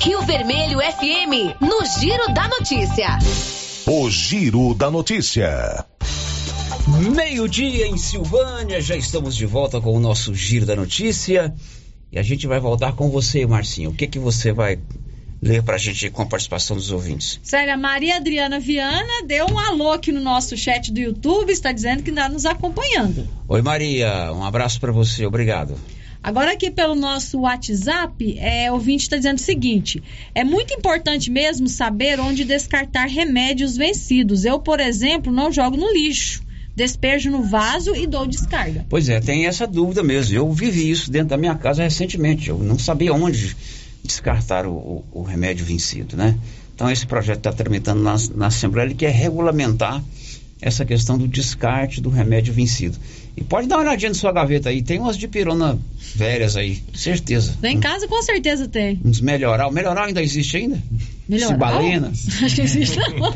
Rio Vermelho FM, no Giro da Notícia. O Giro da Notícia. Meio-dia em Silvânia, já estamos de volta com o nosso Giro da Notícia. E a gente vai voltar com você, Marcinho. O que que você vai ler pra gente com a participação dos ouvintes? Sério, a Maria Adriana Viana deu um alô aqui no nosso chat do YouTube, está dizendo que está nos acompanhando. Oi, Maria, um abraço para você, obrigado. Agora aqui pelo nosso WhatsApp, é, o ouvinte está dizendo o seguinte: é muito importante mesmo saber onde descartar remédios vencidos. Eu, por exemplo, não jogo no lixo. Despejo no vaso e dou descarga. Pois é, tem essa dúvida mesmo. Eu vivi isso dentro da minha casa recentemente. Eu não sabia onde descartar o, o, o remédio vencido, né? Então esse projeto está tramitando na, na Assembleia, ele quer regulamentar essa questão do descarte do remédio vencido. E pode dar uma olhadinha na sua gaveta aí, tem umas de pirona velhas aí, certeza. Lá em casa com certeza tem. Uns melhoral. Melhoral ainda existe ainda? Melhoral? Cibalena? (laughs) Acho que existe não.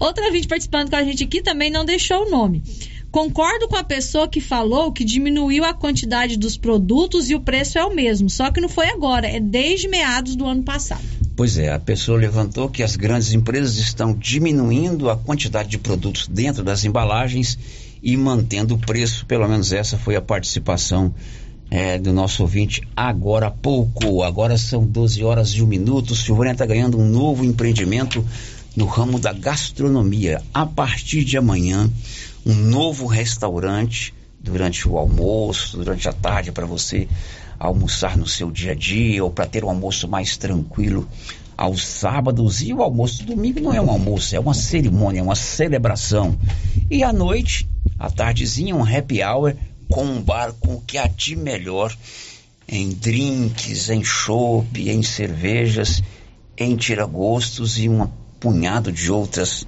Outra vídeo participando com a gente aqui também não deixou o nome. Concordo com a pessoa que falou que diminuiu a quantidade dos produtos e o preço é o mesmo, só que não foi agora, é desde meados do ano passado. Pois é, a pessoa levantou que as grandes empresas estão diminuindo a quantidade de produtos dentro das embalagens e mantendo o preço. Pelo menos essa foi a participação é, do nosso ouvinte agora há pouco. Agora são 12 horas e um minuto. Silvânia está ganhando um novo empreendimento no ramo da gastronomia. A partir de amanhã, um novo restaurante durante o almoço, durante a tarde, para você almoçar no seu dia a dia ou para ter um almoço mais tranquilo aos sábados e o almoço do domingo não é um almoço, é uma cerimônia, é uma celebração. E à noite, à tardezinha, um happy hour com um bar com o que há de melhor em drinks, em chopp, em cervejas, em tiragostos e um punhado de outras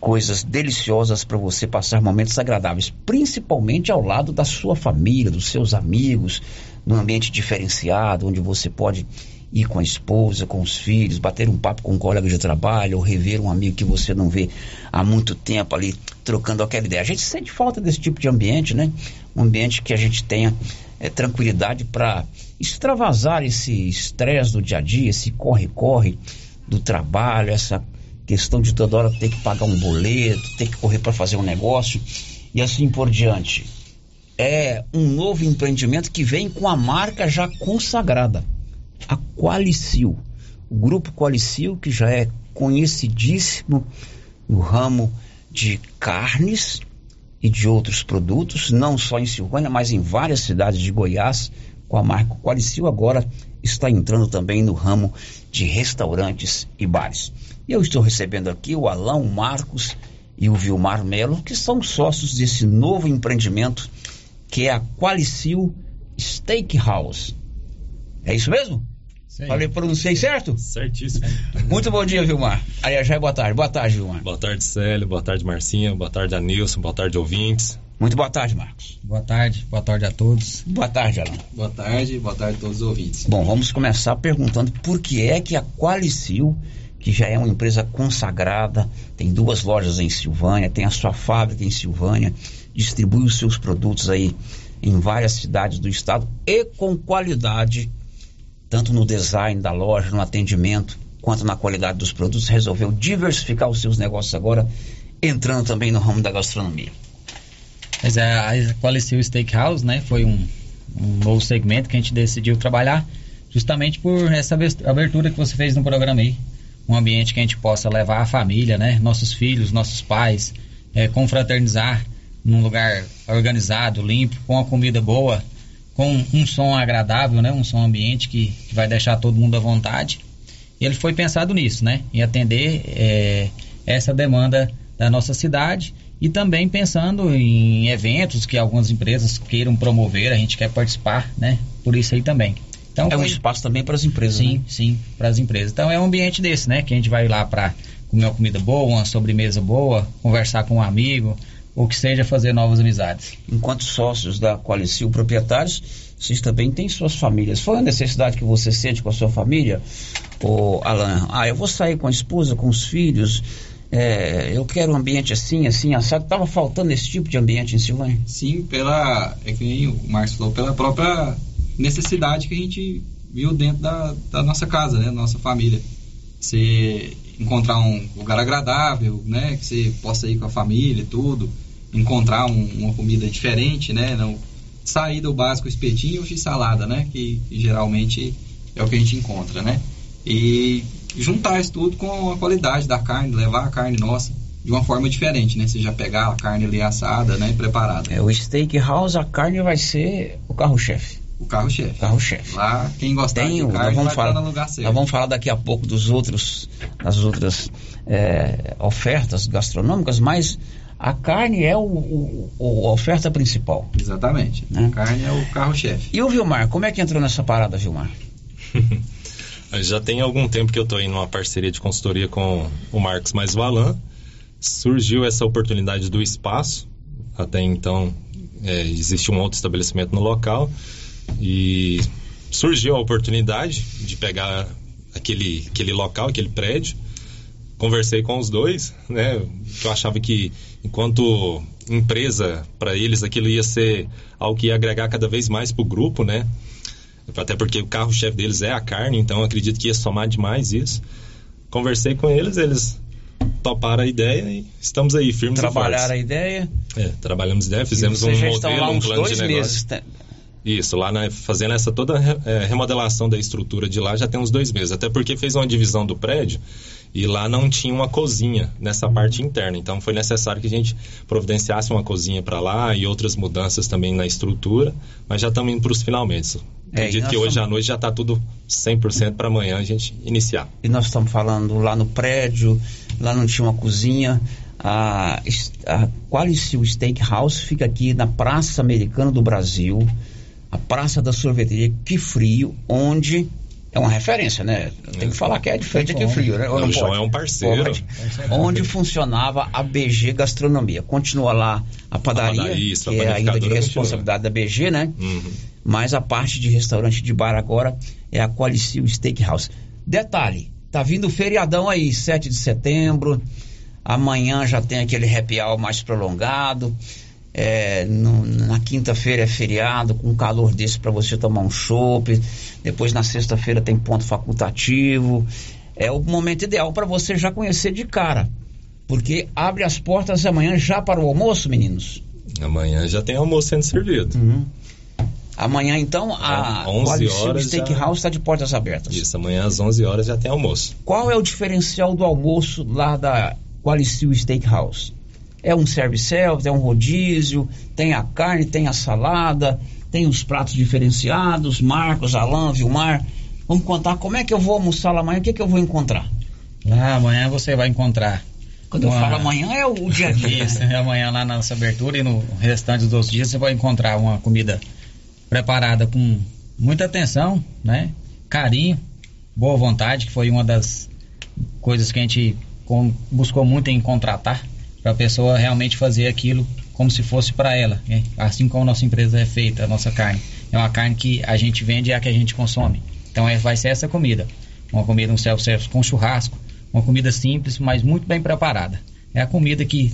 coisas deliciosas para você passar momentos agradáveis, principalmente ao lado da sua família, dos seus amigos, num ambiente diferenciado, onde você pode ir com a esposa, com os filhos, bater um papo com um colega de trabalho, ou rever um amigo que você não vê há muito tempo ali, trocando aquela ideia. A gente sente falta desse tipo de ambiente, né? Um ambiente que a gente tenha é, tranquilidade para extravasar esse estresse do dia a dia, esse corre-corre do trabalho, essa questão de toda hora ter que pagar um boleto, ter que correr para fazer um negócio e assim por diante. É um novo empreendimento que vem com a marca já consagrada, a Qualicil. O grupo Qualicil, que já é conhecidíssimo no ramo de carnes e de outros produtos, não só em Silvânia, mas em várias cidades de Goiás, com a marca Qualicil, agora está entrando também no ramo de restaurantes e bares. E eu estou recebendo aqui o Alão Marcos e o Vilmar Melo, que são sócios desse novo empreendimento que é a Qualicil Steakhouse. É isso mesmo? Sim. Falei, pronunciei certo? Certíssimo. Muito bom dia, Vilmar. Aí já é boa tarde. Boa tarde, Vilmar. Boa tarde, Célio. Boa tarde, Marcinha. Boa tarde, Anilson. Boa tarde, ouvintes. Muito boa tarde, Marcos. Boa tarde. Boa tarde a todos. Boa tarde, Alan. Boa tarde. Boa tarde a todos os ouvintes. Bom, vamos começar perguntando por que é que a Qualicil, que já é uma empresa consagrada, tem duas lojas em Silvânia, tem a sua fábrica em Silvânia, distribui os seus produtos aí em várias cidades do estado e com qualidade, tanto no design da loja, no atendimento, quanto na qualidade dos produtos, resolveu diversificar os seus negócios agora, entrando também no ramo da gastronomia. Mas é, a Qualicil Steakhouse, né, foi um, um novo segmento que a gente decidiu trabalhar justamente por essa abertura que você fez no programa aí. Um ambiente que a gente possa levar a família, né, nossos filhos, nossos pais, é, confraternizar num lugar organizado, limpo, com a comida boa, com um som agradável, né, um som ambiente que, que vai deixar todo mundo à vontade. Ele foi pensado nisso, né, em atender é, essa demanda da nossa cidade e também pensando em eventos que algumas empresas queiram promover, a gente quer participar, né? Por isso aí também. Então, é um espaço também para as empresas, Sim, né? sim, para as empresas. Então é um ambiente desse, né? Que a gente vai lá para comer uma comida boa, uma sobremesa boa, conversar com um amigo, ou que seja fazer novas amizades. Enquanto sócios da Qualicil Proprietários, vocês também têm suas famílias. Foi a necessidade que você sente com a sua família, ô Alan? Ah, eu vou sair com a esposa, com os filhos, é, eu quero um ambiente assim, assim, assado. Tava faltando esse tipo de ambiente em Silvânia? Sim, pela, é que nem o Marcos falou, pela própria necessidade que a gente viu dentro da, da nossa casa, né, da nossa família. Você encontrar um lugar agradável, né, que você possa ir com a família e tudo, encontrar um, uma comida diferente, né, não sair do básico espetinho e salada, né, que, que geralmente é o que a gente encontra, né, e juntar isso tudo com a qualidade da carne, levar a carne nossa de uma forma diferente, né? Você já pegar a carne ali assada, né? Preparada. É, o steakhouse, a carne vai ser o carro-chefe. O carro-chefe. Carro-chefe. Lá, quem gostar Tem, de carne vamos vai falar, estar no lugar certo. Nós vamos falar daqui a pouco dos outros, das outras é, ofertas gastronômicas, mas a carne é o, o- o- a oferta principal. Exatamente. A carne é o carro-chefe. E o Vilmar, como é que entrou nessa parada, Vilmar? (laughs) Já tem algum tempo que eu estou em uma parceria de consultoria com o Marcos mais o Alan. Surgiu essa oportunidade do espaço. Até então é, existia um outro estabelecimento no local. E surgiu a oportunidade de pegar aquele, aquele local, aquele prédio. Conversei com os dois, né? Eu achava que enquanto empresa, para eles aquilo ia ser algo que ia agregar cada vez mais para o grupo, né? Até porque o carro-chefe deles é a carne, então eu acredito que ia somar demais isso. Conversei com eles, eles toparam a ideia e estamos aí, firmes Trabalharam a e ideia. fortes. É, trabalhamos a ideia, fizemos um modelo, um plano de negócio. meses. né? Isso, lá na- fazendo essa toda é, remodelação da estrutura de lá já tem uns dois meses. Até porque fez uma divisão do prédio e lá não tinha uma cozinha nessa parte interna. Então foi necessário que a gente providenciasse uma cozinha para lá e outras mudanças também na estrutura. Mas já estamos indo para os finalmente. É, Acredito nós que hoje estamos- à noite já está tudo 100% para amanhã a gente iniciar. E nós estamos falando lá no prédio, lá não tinha uma cozinha. A, a Qualicil Steakhouse fica aqui na Praça Americana do Brasil, a Praça da Sorveteria Que Frio, onde é uma referência, né? Tem que falar que é diferente aqui frio, né? Ou Não, não pode? é um parceiro. Pode. Onde funcionava a BG Gastronomia. Continua lá a padaria, padaria, isso, a que é ainda de responsabilidade da BG, né? Uhum. mas a parte de restaurante de bar agora é a Qualicil Steakhouse. Detalhe, tá vindo o feriadão aí, 7 de setembro, amanhã já tem aquele happy hour mais prolongado, é, no- na quinta-feira é feriado, com um calor desse para você tomar um chopp, depois na sexta-feira tem ponto facultativo, é o momento ideal para você já conhecer de cara, porque abre as portas amanhã já para o almoço, meninos. Amanhã já tem almoço sendo servido. Amanhã, então, a 11 Qualicil horas já- Steakhouse está de portas abertas. Isso, amanhã às 11 horas já tem almoço. Qual é o diferencial do almoço lá da Qualicil Steakhouse? É um service-self, é um rodízio, tem a carne, tem a salada, tem os pratos diferenciados, Marcos, Alain, Vilmar. Vamos contar como é que eu vou almoçar lá amanhã, o que, que eu vou encontrar? Lá amanhã você vai encontrar. Quando eu uma- falo amanhã é o dia a dia. Isso, (laughs) é amanhã lá na nossa abertura e no restante dos dias você vai encontrar uma comida preparada com muita atenção, né? Carinho, boa vontade, que foi uma das coisas que a gente buscou muito em contratar para a pessoa realmente fazer aquilo como se fosse para ela, né? assim como a nossa empresa é feita, a nossa carne. É uma carne que a gente vende e é a que a gente consome. Então é, vai ser essa comida. Uma comida, um self-service com churrasco, uma comida simples, mas muito bem preparada. É a comida que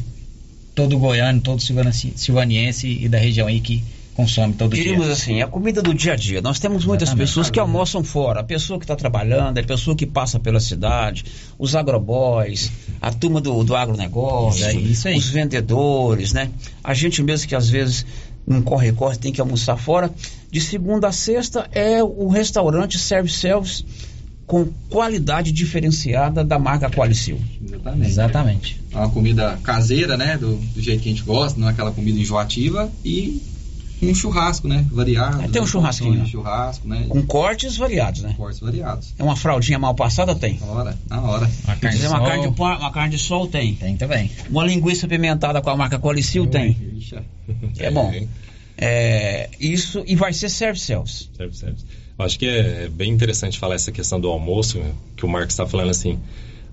todo goiano, todo silvaniense e da região aí que consome todo Diríamos dia. assim, é a comida do dia a dia. Nós temos muitas Exatamente. pessoas que almoçam fora. A pessoa que está trabalhando, a pessoa que passa pela cidade, os agroboys, a turma do, do agronegócio, É isso aí. os vendedores, né? A gente mesmo que às vezes não corre-corre, tem que almoçar fora. De segunda a sexta é o restaurante serve-selves com qualidade diferenciada da marca Qualicil. Exatamente. Exatamente. É uma comida caseira, né? Do, do jeito que a gente gosta, não é aquela comida enjoativa e um churrasco, né? Variado. Tem um né? churrasquinho. Porções de churrasco, né? Com cortes variados, né? Cortes variados. É uma fraldinha mal passada? Tem. Na hora, na hora. Uma carne é uma sol. carne, de, uma carne de sol? Tem. Tem também. Uma linguiça pimentada com a marca Qualicil? Tem. É bom. É, isso, e vai ser self-service. Serve, serve. Eu acho que é bem interessante falar essa questão do almoço, né, que o Marcos está falando assim.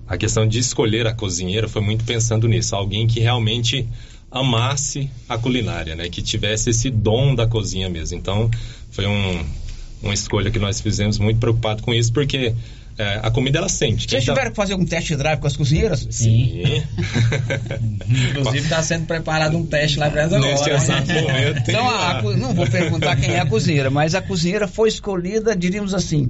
A questão de escolher a cozinheira foi muito pensando nisso. Alguém que realmente amasse a culinária, né? Que tivesse esse dom da cozinha mesmo. Então, foi um, uma escolha que nós fizemos muito preocupado com isso, porque é, a comida ela sente. Vocês Quem tá- tiveram que fazer um test drive com as cozinheiras? Sim. (laughs) Inclusive está sendo preparado um teste lá para essa Neste hora. exato momento. Então, a co- não vou perguntar quem é a cozinheira, mas a cozinheira foi escolhida, diríamos assim,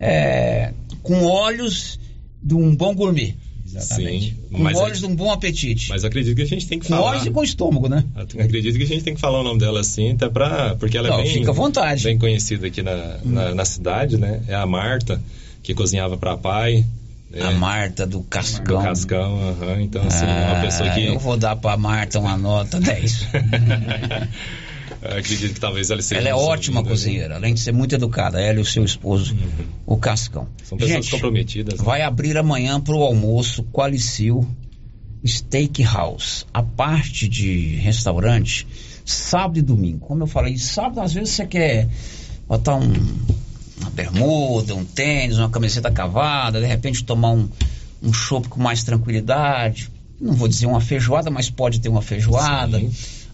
é, com olhos de um bom gourmet. Sim, Com mas, olhos de um bom apetite. mas acredito que a gente tem que Com falar. olhos e com estômago, né? Acredito que a gente tem que falar o nome dela assim, até pra. Porque ela Não, é bem, fica à vontade. bem conhecida aqui na, na, na cidade, né? É a Marta, que cozinhava pra pai. né? A Marta do Cascão. Do Cascão, aham. Então, assim, uma Ah, pessoa que. Eu vou dar pra Marta uma nota 10. (laughs) Eu acredito que talvez ela seja. Ela é ótima né? cozinheira, além de ser muito educada. Ela e o seu esposo, o Cascão. São pessoas Gente, comprometidas. né? Vai abrir amanhã para o almoço Qualicil Steakhouse. A parte de restaurante, sábado e domingo. Como eu falei, sábado às vezes você quer botar um, uma bermuda, um tênis, uma camiseta cavada, de repente tomar um, um chopp com mais tranquilidade. Não vou dizer uma feijoada, mas pode ter uma feijoada.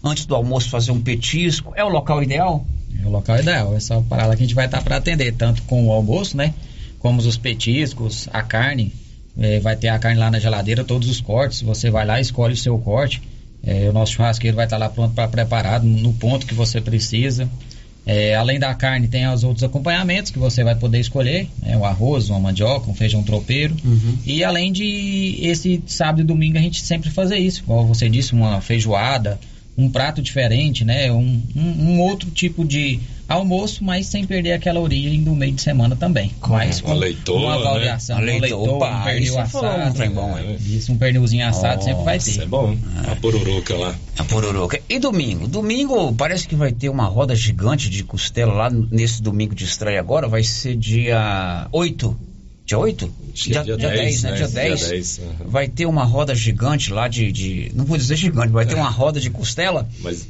Antes do almoço fazer um petisco. É o local ideal? É o local ideal, é só parar lá que a gente vai estar para atender, tanto com o almoço, né? Como os petiscos, a carne. É, vai ter a carne lá na geladeira, todos os cortes. Você vai lá, escolhe o seu corte. É, o nosso churrasqueiro vai estar lá pronto para preparado, no ponto que você precisa. É, além da carne, tem os outros acompanhamentos que você vai poder escolher: né? o arroz, uma mandioca, um feijão tropeiro. E além de esse sábado e domingo a gente sempre fazer isso, igual você disse, uma feijoada, um prato diferente, né? Um, um, um outro tipo de almoço, mas sem perder aquela origem do meio de semana também. Mas com Uma leitoa, uma né? avaliação, Uma uma opa, um pernil isso foi um assado. trem bom, hein? Isso, um pernilzinho assado sempre vai Isso é ter. bom. A pururuca lá. A Pororoca. E domingo? Domingo parece que vai ter uma roda gigante de costela lá nesse domingo de estreia agora. Vai ser dia 8. Dia 8? Dia, dia 10, né? Dia 10. Dia 10, aham. Vai ter uma roda gigante lá de, de- Não vou dizer gigante, vai ter uma (laughs) roda de costela. Mas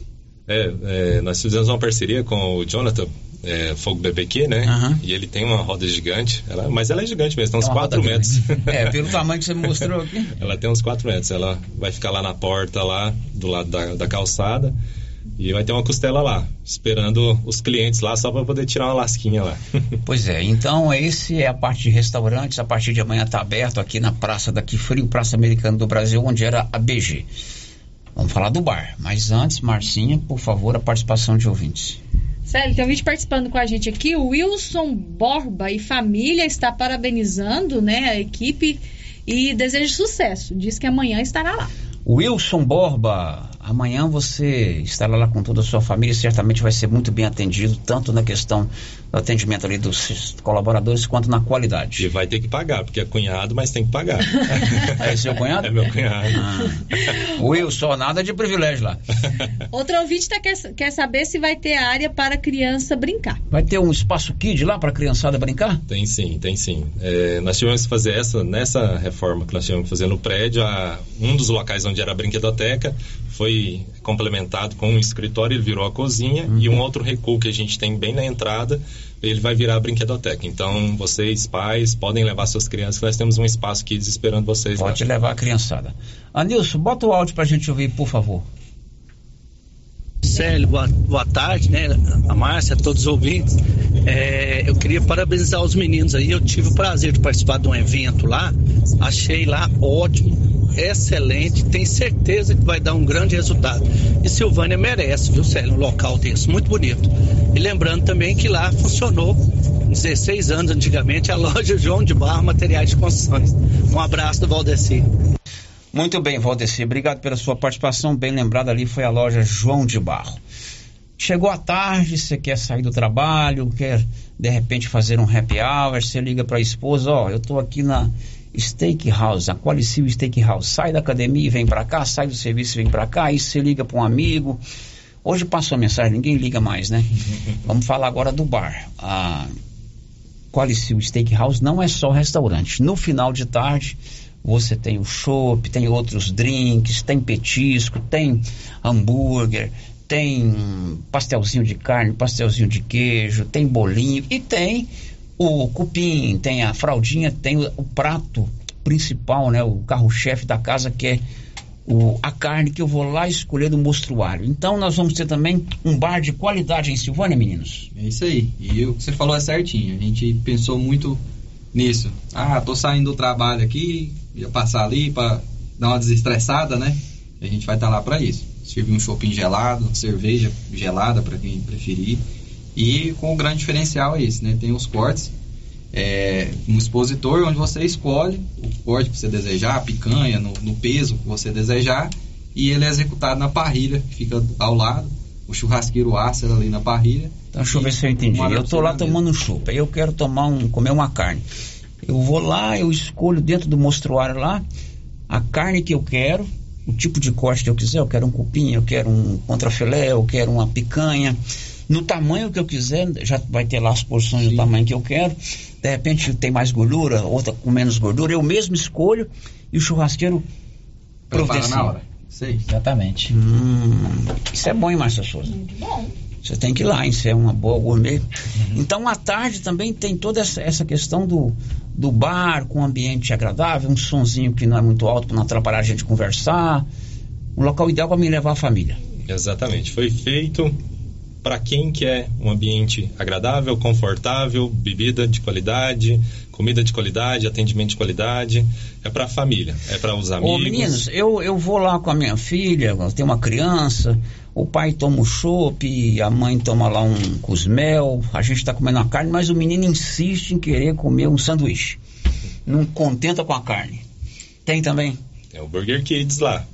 é, é, nós fizemos uma parceria com o Jonathan é, Fogo BBQ, né? E ele tem uma roda gigante, ela- mas ela é gigante mesmo, tem uns É uma 4 roda metros. (laughs) É, pelo tamanho que você me mostrou aqui. ela tem uns 4 metros, ela vai ficar lá na porta, lá do lado da, da calçada. E vai ter uma costela lá, esperando os clientes lá só para poder tirar uma lasquinha lá. (laughs) Pois é, então esse é a parte de restaurantes. A partir de amanhã está aberto aqui na Praça daqui Frio, Praça Americana do Brasil, onde era a BG. Vamos falar do bar. Mas antes, Marcinha, por favor, a participação de ouvintes. Célio, tem um vídeo participando com a gente aqui. O Wilson Borba e família está parabenizando né, a equipe e deseja sucesso. Diz que amanhã estará lá. Wilson Borba, amanhã você estará lá com toda a sua família e certamente vai ser muito bem atendido, tanto na questão do atendimento ali dos colaboradores quanto na qualidade. E vai ter que pagar, porque é cunhado, mas tem que pagar. (laughs) É seu cunhado? É meu cunhado. Wilson, nada de privilégio lá. (laughs) Outro ouvinte tá, quer, quer saber se vai ter área para criança brincar. Vai ter um espaço kid lá para a criançada brincar? Tem sim, tem sim. É, nós tivemos que fazer essa, nessa reforma que nós tivemos que fazer no prédio, a- um dos locais onde era a brinquedoteca foi complementado com um escritório, ele virou a cozinha, e um outro recuo que a gente tem bem na entrada, ele vai virar a brinquedoteca. Então, vocês, pais, podem levar suas crianças, nós temos um espaço kids esperando vocês lá. Pode levar a criançada. Anilson, bota o áudio pra gente ouvir, por favor. Célio, boa, boa tarde, né? A Márcia, todos os ouvintes. É, eu queria parabenizar os meninos aí. Eu tive o prazer de participar de um evento lá. Achei lá ótimo, excelente. Tenho certeza que vai dar um grande resultado. E Silvânia merece, viu, Célio? Um local desse, muito bonito. E lembrando também que lá funcionou 16 anos antigamente a (laughs) loja João de Barro Materiais de Construções. Um abraço do Valdeci. Muito bem, Valdeci, obrigado pela sua participação. Bem lembrado ali foi a loja João de Barro. Chegou a tarde, você quer sair do trabalho, quer de repente fazer um happy hour, você liga para a esposa, ó, eu tô aqui na Steakhouse, a Qualicil Steakhouse. Sai da academia e vem para cá, sai do serviço e vem para cá, aí você liga para um amigo, Hoje passou a mensagem, ninguém liga mais, né? (laughs) Vamos falar agora do bar. A Qualicil Steakhouse não é só restaurante. No final de tarde, você tem o chopp, tem outros drinks, tem petisco, tem hambúrguer, tem pastelzinho de carne, pastelzinho de queijo, tem bolinho e tem o cupim, tem a fraldinha, tem o, prato principal, né, o carro-chefe da casa que é o, a carne que eu vou lá escolher do mostruário. Então nós vamos ter também um bar de qualidade em Silvânia, meninos. É isso aí. E o que você falou é certinho. A gente pensou muito nisso. Ah, tô saindo do trabalho aqui, ia passar ali para dar uma desestressada, né? A gente vai estar tá lá para isso. Servir um shopping gelado, cerveja gelada para quem preferir. E com o grande diferencial é esse, né? Tem os cortes, é, um expositor onde você escolhe o corte que você desejar, a picanha, no, no peso que você desejar, e ele é executado na parrilha, que fica ao lado, o churrasqueiro assa ali na parrilha. Então, deixa eu ver se eu entendi. Eu tô lá tomando um chupa, eu quero tomar um, comer uma carne. Eu vou lá, eu escolho dentro do mostruário lá a carne que eu quero, o tipo de corte que eu quiser. Eu quero um cupim, eu quero um contrafilé, eu quero uma picanha. No tamanho que eu quiser, já vai ter lá as porções Sim. do tamanho que eu quero. De repente tem mais gordura, outra com menos gordura. Eu mesmo escolho e o churrasqueiro providencia. na hora. Sim. Exatamente. Hum, isso é bom, hein, Márcia Souza? Muito bom. Você tem que ir lá, isso é uma boa gourmet. Uhum. Então, à tarde também tem toda essa, essa questão do, do bar com um ambiente agradável, um sonzinho que não é muito alto para não atrapalhar a gente conversar. Um local ideal para me levar a família. Exatamente. Foi feito para quem quer um ambiente agradável, confortável, bebida de qualidade, comida de qualidade, atendimento de qualidade. É para a família, é para os amigos. Ô, meninos, eu, eu vou lá com a minha filha, tenho uma criança, o pai toma o chopp, a mãe toma lá um cosmel, a gente está comendo a carne, mas o menino insiste em querer comer um sanduíche. Não contenta com a carne. Tem também? Tem o Burger Kids lá.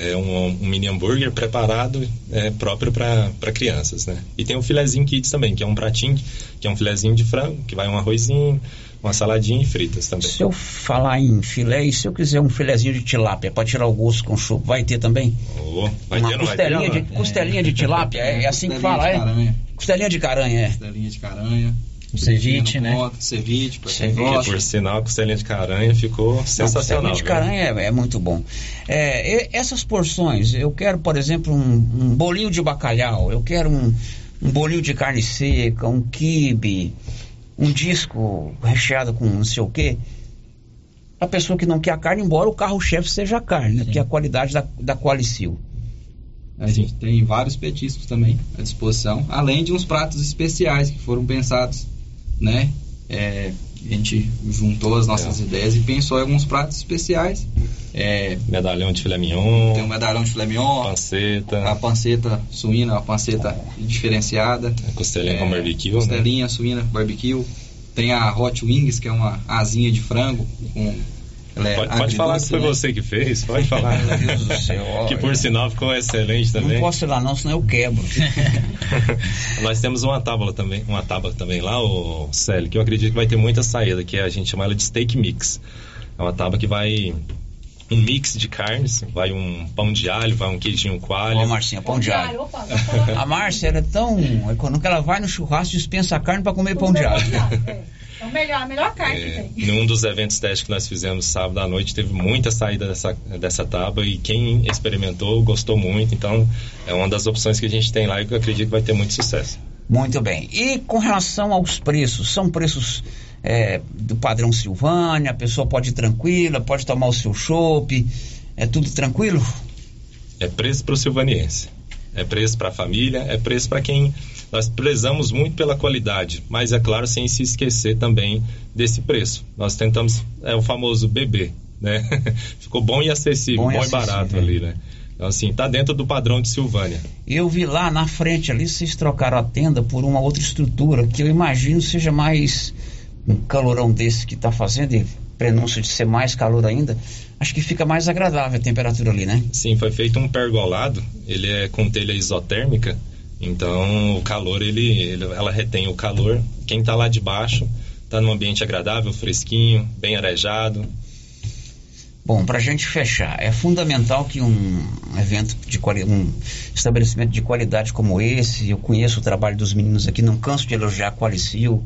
É um, um mini hambúrguer preparado é, próprio para crianças, né? E tem o filezinho kids também, que é um pratinho, que é um filezinho de frango, que vai um arrozinho, uma saladinha e fritas também. Se eu falar em filé, e se eu quiser um filezinho de tilápia para tirar o gosto com chupa, vai ter também? Oh, vai uma ter, costelinha, ter, de, costelinha de tilápia, é, é assim que fala, é? Costelinha de caranha, é. Costelinha de caranha. O ceviche, né? Ponto, ceviche, pra ceviche. Por sinal, a costelinha de caranha ficou sensacional. Costelinha de caranha é, é, muito bom. É, essas porções, eu quero, por exemplo, um, um bolinho de bacalhau, eu quero um, um bolinho de carne seca, um quibe, um disco recheado com não sei o quê. A pessoa que não quer a carne, embora o carro-chefe seja a carne, né? que é a qualidade da, da Qualicil. A gente tem vários petiscos também à disposição, além de uns pratos especiais que foram pensados né? É, a gente juntou as nossas é. ideias e pensou em alguns pratos especiais. É, medalhão de filé mignon. Tem um medalhão de filé mignon. Panceta. A panceta suína, a panceta diferenciada. A costelinha é, com barbecue, né? Costelinha né? suína, barbecue. Tem a Hot Wings, que é uma asinha de frango com é pode, pode falar que foi né? você que fez, pode falar. Meu Deus do céu. (laughs) que por sinal ficou excelente também. Não posso ir lá não, senão eu quebro. (laughs) Nós temos uma tábua também, uma tábua também lá, o Célio, que eu acredito que vai ter muita saída, que a gente chama ela de steak mix. É uma tábua que vai um mix de carnes, vai um pão de alho, vai um queijinho coalho. Ó, Marcinha, pão de alho. a Márcia era tão econômica que ela vai no churrasco e dispensa a carne para comer pão de alho. É o melhor, a melhor carne é, que tem. Num dos eventos testes que nós fizemos sábado à noite, teve muita saída dessa, dessa tábua e quem experimentou gostou muito. Então, é uma das opções que a gente tem lá e que eu acredito que vai ter muito sucesso. Muito bem. E com relação aos preços, são preços é, do padrão Silvânia, a pessoa pode ir tranquila, pode tomar o seu chopp, é tudo tranquilo? É preço para o silvaniense, é preço para a família, é preço para quem nós prezamos muito pela qualidade, mas é claro, sem se esquecer também desse preço. Nós tentamos, é o famoso bebê, né? (laughs) Ficou bom e acessível, bom, bom e, e barato é. ali, né? Então, assim, tá dentro do padrão de Silvânia. Eu vi lá na frente ali, vocês trocaram a tenda por uma outra estrutura, que eu imagino seja mais um calorão desse que está fazendo, e prenúncio de ser mais calor ainda, acho que fica mais agradável a temperatura ali, né? Sim, foi feito um pergolado, ele é com telha isotérmica, então, o calor, ele, ele ela retém o calor. Quem está lá de baixo está num ambiente agradável, fresquinho, bem arejado. Bom, para a gente fechar, é fundamental que um evento de um estabelecimento de qualidade como esse, eu conheço o trabalho dos meninos aqui, não canso de elogiar a Qualicil,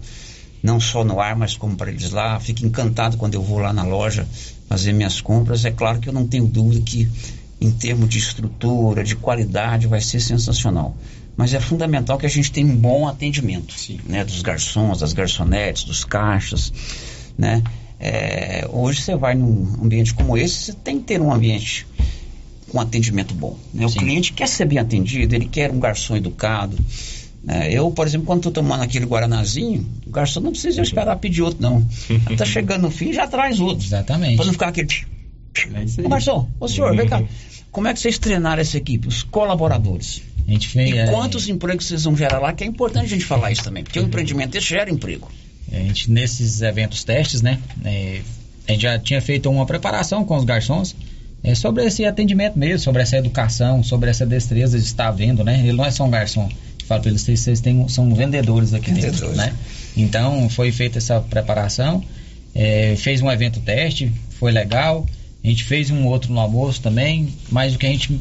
não só no ar, mas como para eles lá. Fico encantado quando eu vou lá na loja fazer minhas compras. É claro que eu não tenho dúvida que, em termos de estrutura, de qualidade, vai ser sensacional. Mas é fundamental que a gente tenha um bom atendimento, né? Dos garçons, das garçonetes, dos caixas, né? É, hoje você vai num ambiente como esse, você tem que ter um ambiente com atendimento bom. Né? O Sim. cliente quer ser bem atendido, ele quer um garçom educado. Né? Eu, por exemplo, quando estou tomando aquele guaranazinho, o garçom não precisa esperar pedir outro, não. Está (laughs) chegando no fim já traz outro. Exatamente. Para não ficar aquele. É garçom, ô senhor, vem cá. (laughs) Como é que vocês treinaram essa equipe? Os colaboradores. A gente fez, e quantos é... empregos vocês vão gerar lá? Que é importante a gente falar isso também, porque o empreendimento gera emprego. A gente, nesses eventos testes, né? É, a gente já tinha feito uma preparação com os garçons é, sobre esse atendimento mesmo, sobre essa educação, sobre essa destreza de estar vendo, né? Ele não é só um garçom. Falo para eles, vocês têm, são vendedores aqui vendedores. dentro, né? Então, foi feita essa preparação, é, fez um evento teste, foi legal. A gente fez um outro no almoço também, mas o que a gente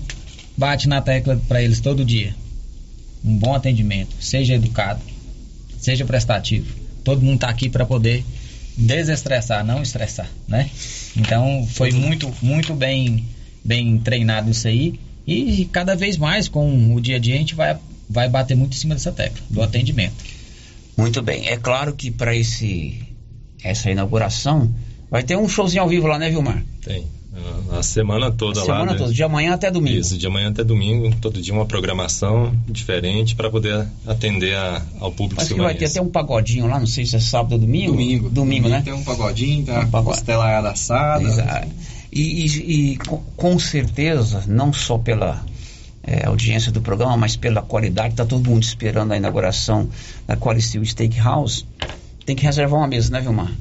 bate na tecla para eles todo dia, um bom atendimento, seja educado, seja prestativo todo mundo está aqui para poder desestressar, não estressar, né? Então foi muito, muito bem, bem treinado isso aí e cada vez mais com o dia a dia a gente vai, vai bater muito em cima dessa tecla do atendimento. Muito bem, é claro que para esse essa inauguração vai ter um showzinho ao vivo lá, né, Vilmar? Tem. A semana toda a semana lá. Semana né? toda, de amanhã até domingo. Isso, de amanhã até domingo, todo dia uma programação diferente para poder atender a, ao público Mas que vai ter até um pagodinho lá, não sei se é sábado ou domingo. Domingo. Domingo, né? Tem um pagodinho, tá? Um pagode. Costela assada. Exato. E, e, e com, com certeza, não só pela é, audiência do programa, mas pela qualidade, está todo mundo esperando a inauguração da Qualicil Steakhouse. Tem que reservar uma mesa, né, Vilmar?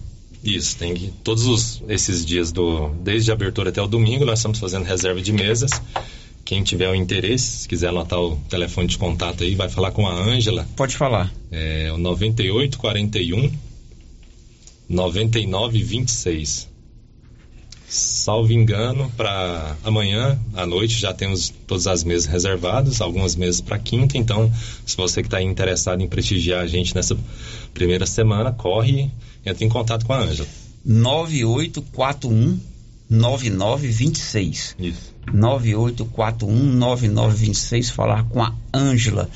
Isso, tem que. Todos os, esses dias, do, desde a abertura até o domingo, nós estamos fazendo reserva de mesas. Quem tiver o interesse, se quiser anotar o telefone de contato aí, vai falar com a Ângela. Pode falar. É o 9841 9926. Salvo engano, para amanhã à noite já temos todas as mesas reservadas, algumas mesas para quinta. Então, se você que está interessado em prestigiar a gente nessa primeira semana, corre entre em contato com a Ângela. 9841 9926. Isso. 9841 9926, falar com a Ângela.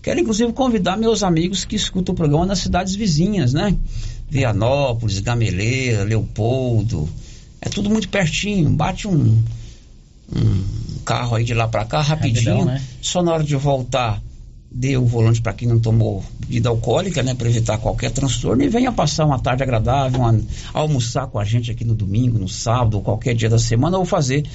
Quero inclusive convidar meus amigos que escutam o programa nas cidades vizinhas, né? Vianópolis, Gameleira, Leopoldo. É tudo muito pertinho. Bate um, um carro aí de lá para cá rapidinho. Rapidão, né? Só na hora de voltar dê o volante para quem não tomou bebida alcoólica, né, para evitar qualquer transtorno e venha passar uma tarde agradável, uma, almoçar com a gente aqui no domingo, no sábado, ou qualquer dia da semana, ou fazer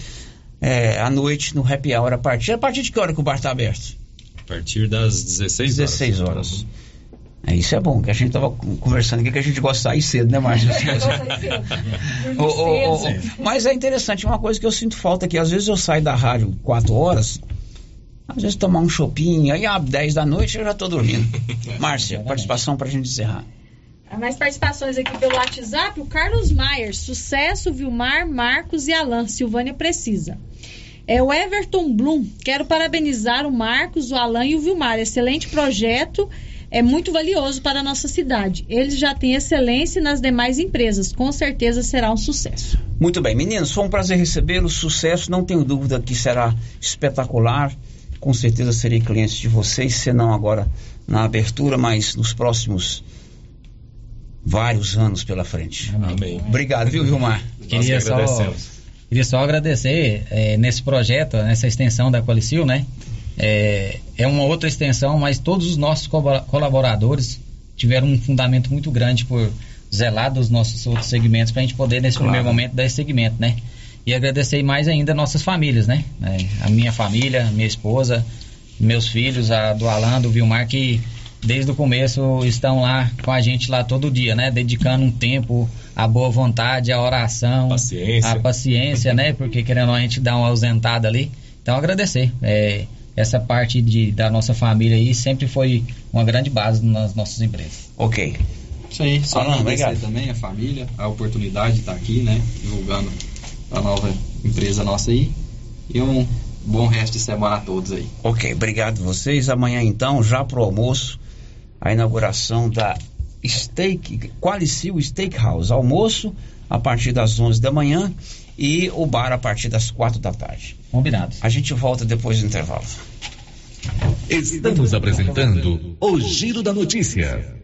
é, à noite no happy hour a partir. A partir de que hora que o bar está aberto? A partir das 16 horas. 16 horas. É, isso é bom, que a gente estava conversando aqui que a gente gosta de sair cedo, né, Márcio? oh, oh, oh, mas é interessante, uma coisa que eu sinto falta aqui, às vezes eu saio da rádio 4 horas, às vezes tomar um chopinho, aí às 10 da noite eu já estou dormindo. (laughs) Márcia, participação para a gente encerrar. Mais participações aqui pelo WhatsApp. O Carlos Maier, sucesso, Vilmar, Marcos e Alan. Silvânia precisa. É o Everton Blum. Quero parabenizar o Marcos, o Alan e o Vilmar. Excelente projeto. É muito valioso para a nossa cidade. Eles já têm excelência nas demais empresas. Com certeza será um sucesso. Muito bem, meninos. Foi um prazer recebê-los. Sucesso. Não tenho dúvida que será espetacular com certeza serei cliente de vocês, se não agora na abertura, mas nos próximos vários anos pela frente. Amém. Obrigado, viu, Vilmar? Queria só, queria só agradecer é, nesse projeto, nessa extensão da Qualicil, né? É, é uma outra extensão, mas todos os nossos colaboradores tiveram um fundamento muito grande por zelar dos nossos outros segmentos para a gente poder, nesse claro. primeiro momento, dar esse segmento, né? E agradecer mais ainda nossas famílias, né? É, a minha família, minha esposa, meus filhos, a do Alan, do Vilmar, que desde o começo estão lá com a gente lá todo dia, né? Dedicando um tempo, a boa vontade, a oração, paciência. a paciência, né? Porque querendo a gente dar uma ausentada ali. Então agradecer. É, essa parte de, da nossa família aí sempre foi uma grande base nas nossas empresas. Ok. Isso aí, só Alan, agradecer obrigado. também a família, a oportunidade de estar aqui, né? Divulgando a nova empresa nossa aí. E um bom resto de semana a todos aí. Ok, obrigado vocês. Amanhã então, já pro almoço, a inauguração da Steak, Qualicil Steakhouse. Almoço a partir das 11 da manhã e o bar a partir das 4 da tarde. Combinado. A gente volta depois do intervalo. Estamos apresentando o Giro da Notícia.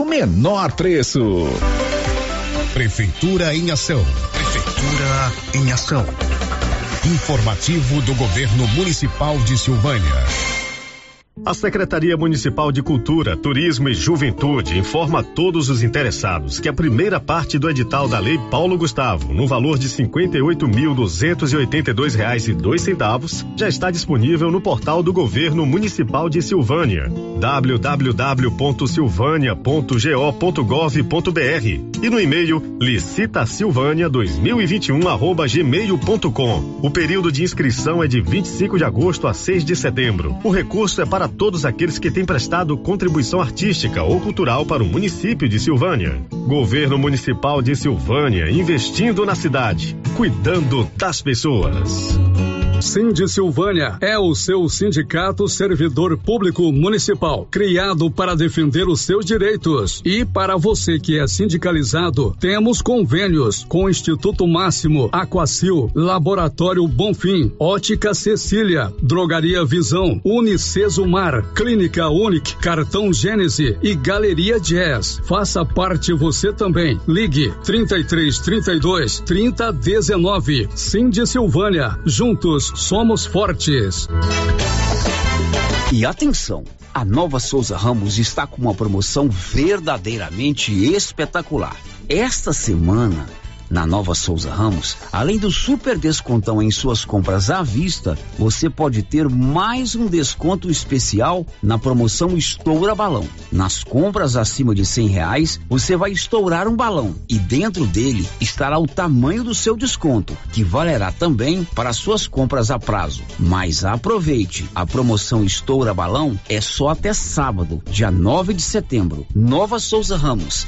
menor preço. Prefeitura em ação. Prefeitura em ação. Informativo do Governo Municipal de Silvânia. A Secretaria Municipal de Cultura, Turismo e Juventude informa a todos os interessados que a primeira parte do edital da Lei Paulo Gustavo, no valor de dois centavos, já está disponível no portal do Governo Municipal de Silvânia, www.silvânia.go.gov.br e no e-mail licitasilvânia 2021 arroba gmail.com. O período de inscrição é de 25 de agosto a 6 de setembro. O recurso é para todos aqueles que têm prestado contribuição artística ou cultural para o município de Silvânia. Governo Municipal de Silvânia, investindo na cidade, cuidando das pessoas. Cindy Silvânia é o seu sindicato servidor público municipal, criado para defender os seus direitos. E para você que é sindicalizado, temos convênios com o Instituto Máximo, Aquacil, Laboratório Bonfim, Ótica Cecília, Drogaria Visão, Unicesumar, Clínica Unic, Cartão Gênese e Galeria Jazz. Faça parte você também. Ligue 33 32 30 19. Cindy Silvânia. Juntos somos fortes. E atenção, a Nova Souza Ramos está com uma promoção verdadeiramente espetacular. Esta semana, na Nova Souza Ramos, além do super descontão em suas compras à vista, você pode ter mais um desconto especial na promoção Estoura Balão. Nas compras acima de cem reais, você vai estourar um balão e dentro dele estará o tamanho do seu desconto, que valerá também para suas compras a prazo. Mas aproveite, a promoção Estoura Balão é só até sábado, dia 9 de setembro. Nova Souza Ramos,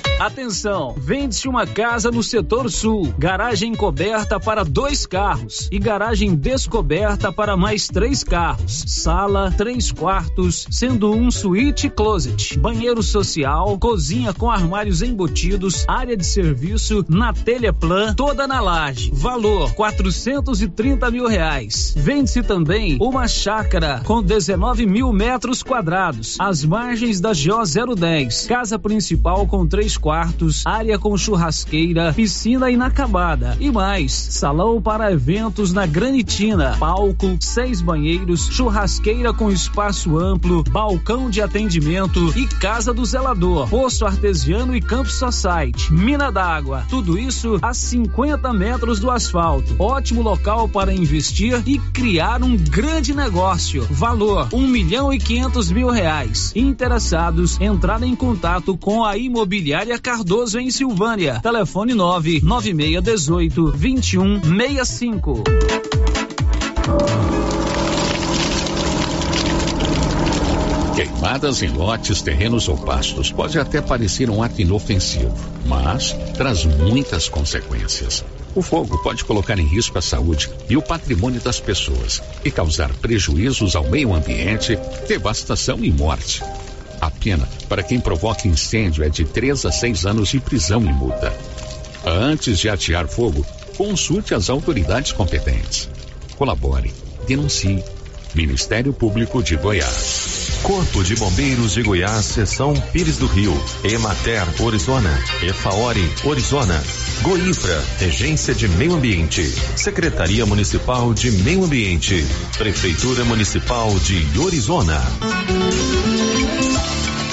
Atenção! Vende-se uma casa no setor sul, garagem coberta para dois carros e garagem descoberta para mais três carros. Sala, três quartos, sendo um suíte e closet. Banheiro social, cozinha com armários embutidos, área de serviço na telha plan, toda na laje. Valor: 430 mil reais. Vende-se também uma chácara com 19 mil metros quadrados, às margens da GO 010. Casa principal com três quartos quartos, área com churrasqueira, piscina inacabada e mais, salão para eventos na Granitina, palco, seis banheiros, churrasqueira com espaço amplo, balcão de atendimento e casa do zelador, poço artesiano e campo society, mina d'água, tudo isso a 50 metros do asfalto. Ótimo local para investir e criar um grande negócio. Valor um milhão e quinhentos mil reais. Interessados entrar em contato com a imobiliária Cardoso em Silvânia. Telefone 99618 2165. Queimadas em lotes, terrenos ou pastos pode até parecer um ato inofensivo, mas traz muitas consequências. O fogo pode colocar em risco a saúde e o patrimônio das pessoas e causar prejuízos ao meio ambiente, devastação e morte. A pena para quem provoca incêndio é de 3 a 6 anos de prisão e multa. Antes de atear fogo, consulte as autoridades competentes. Colabore, denuncie. Ministério Público de Goiás. Corpo de Bombeiros de Goiás, Seção Pires do Rio, Emater, Orizona, Efaori, Orizona, Goinfra, Regência de Meio Ambiente, Secretaria Municipal de Meio Ambiente, Prefeitura Municipal de Orizona.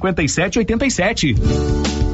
57 87.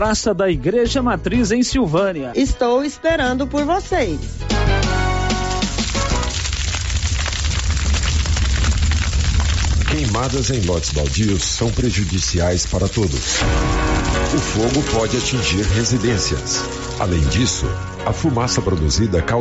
Praça da Igreja Matriz em Silvânia. Estou esperando por vocês. Queimadas em lotes baldios são prejudiciais para todos. O fogo pode atingir residências. Além disso, a fumaça produzida causa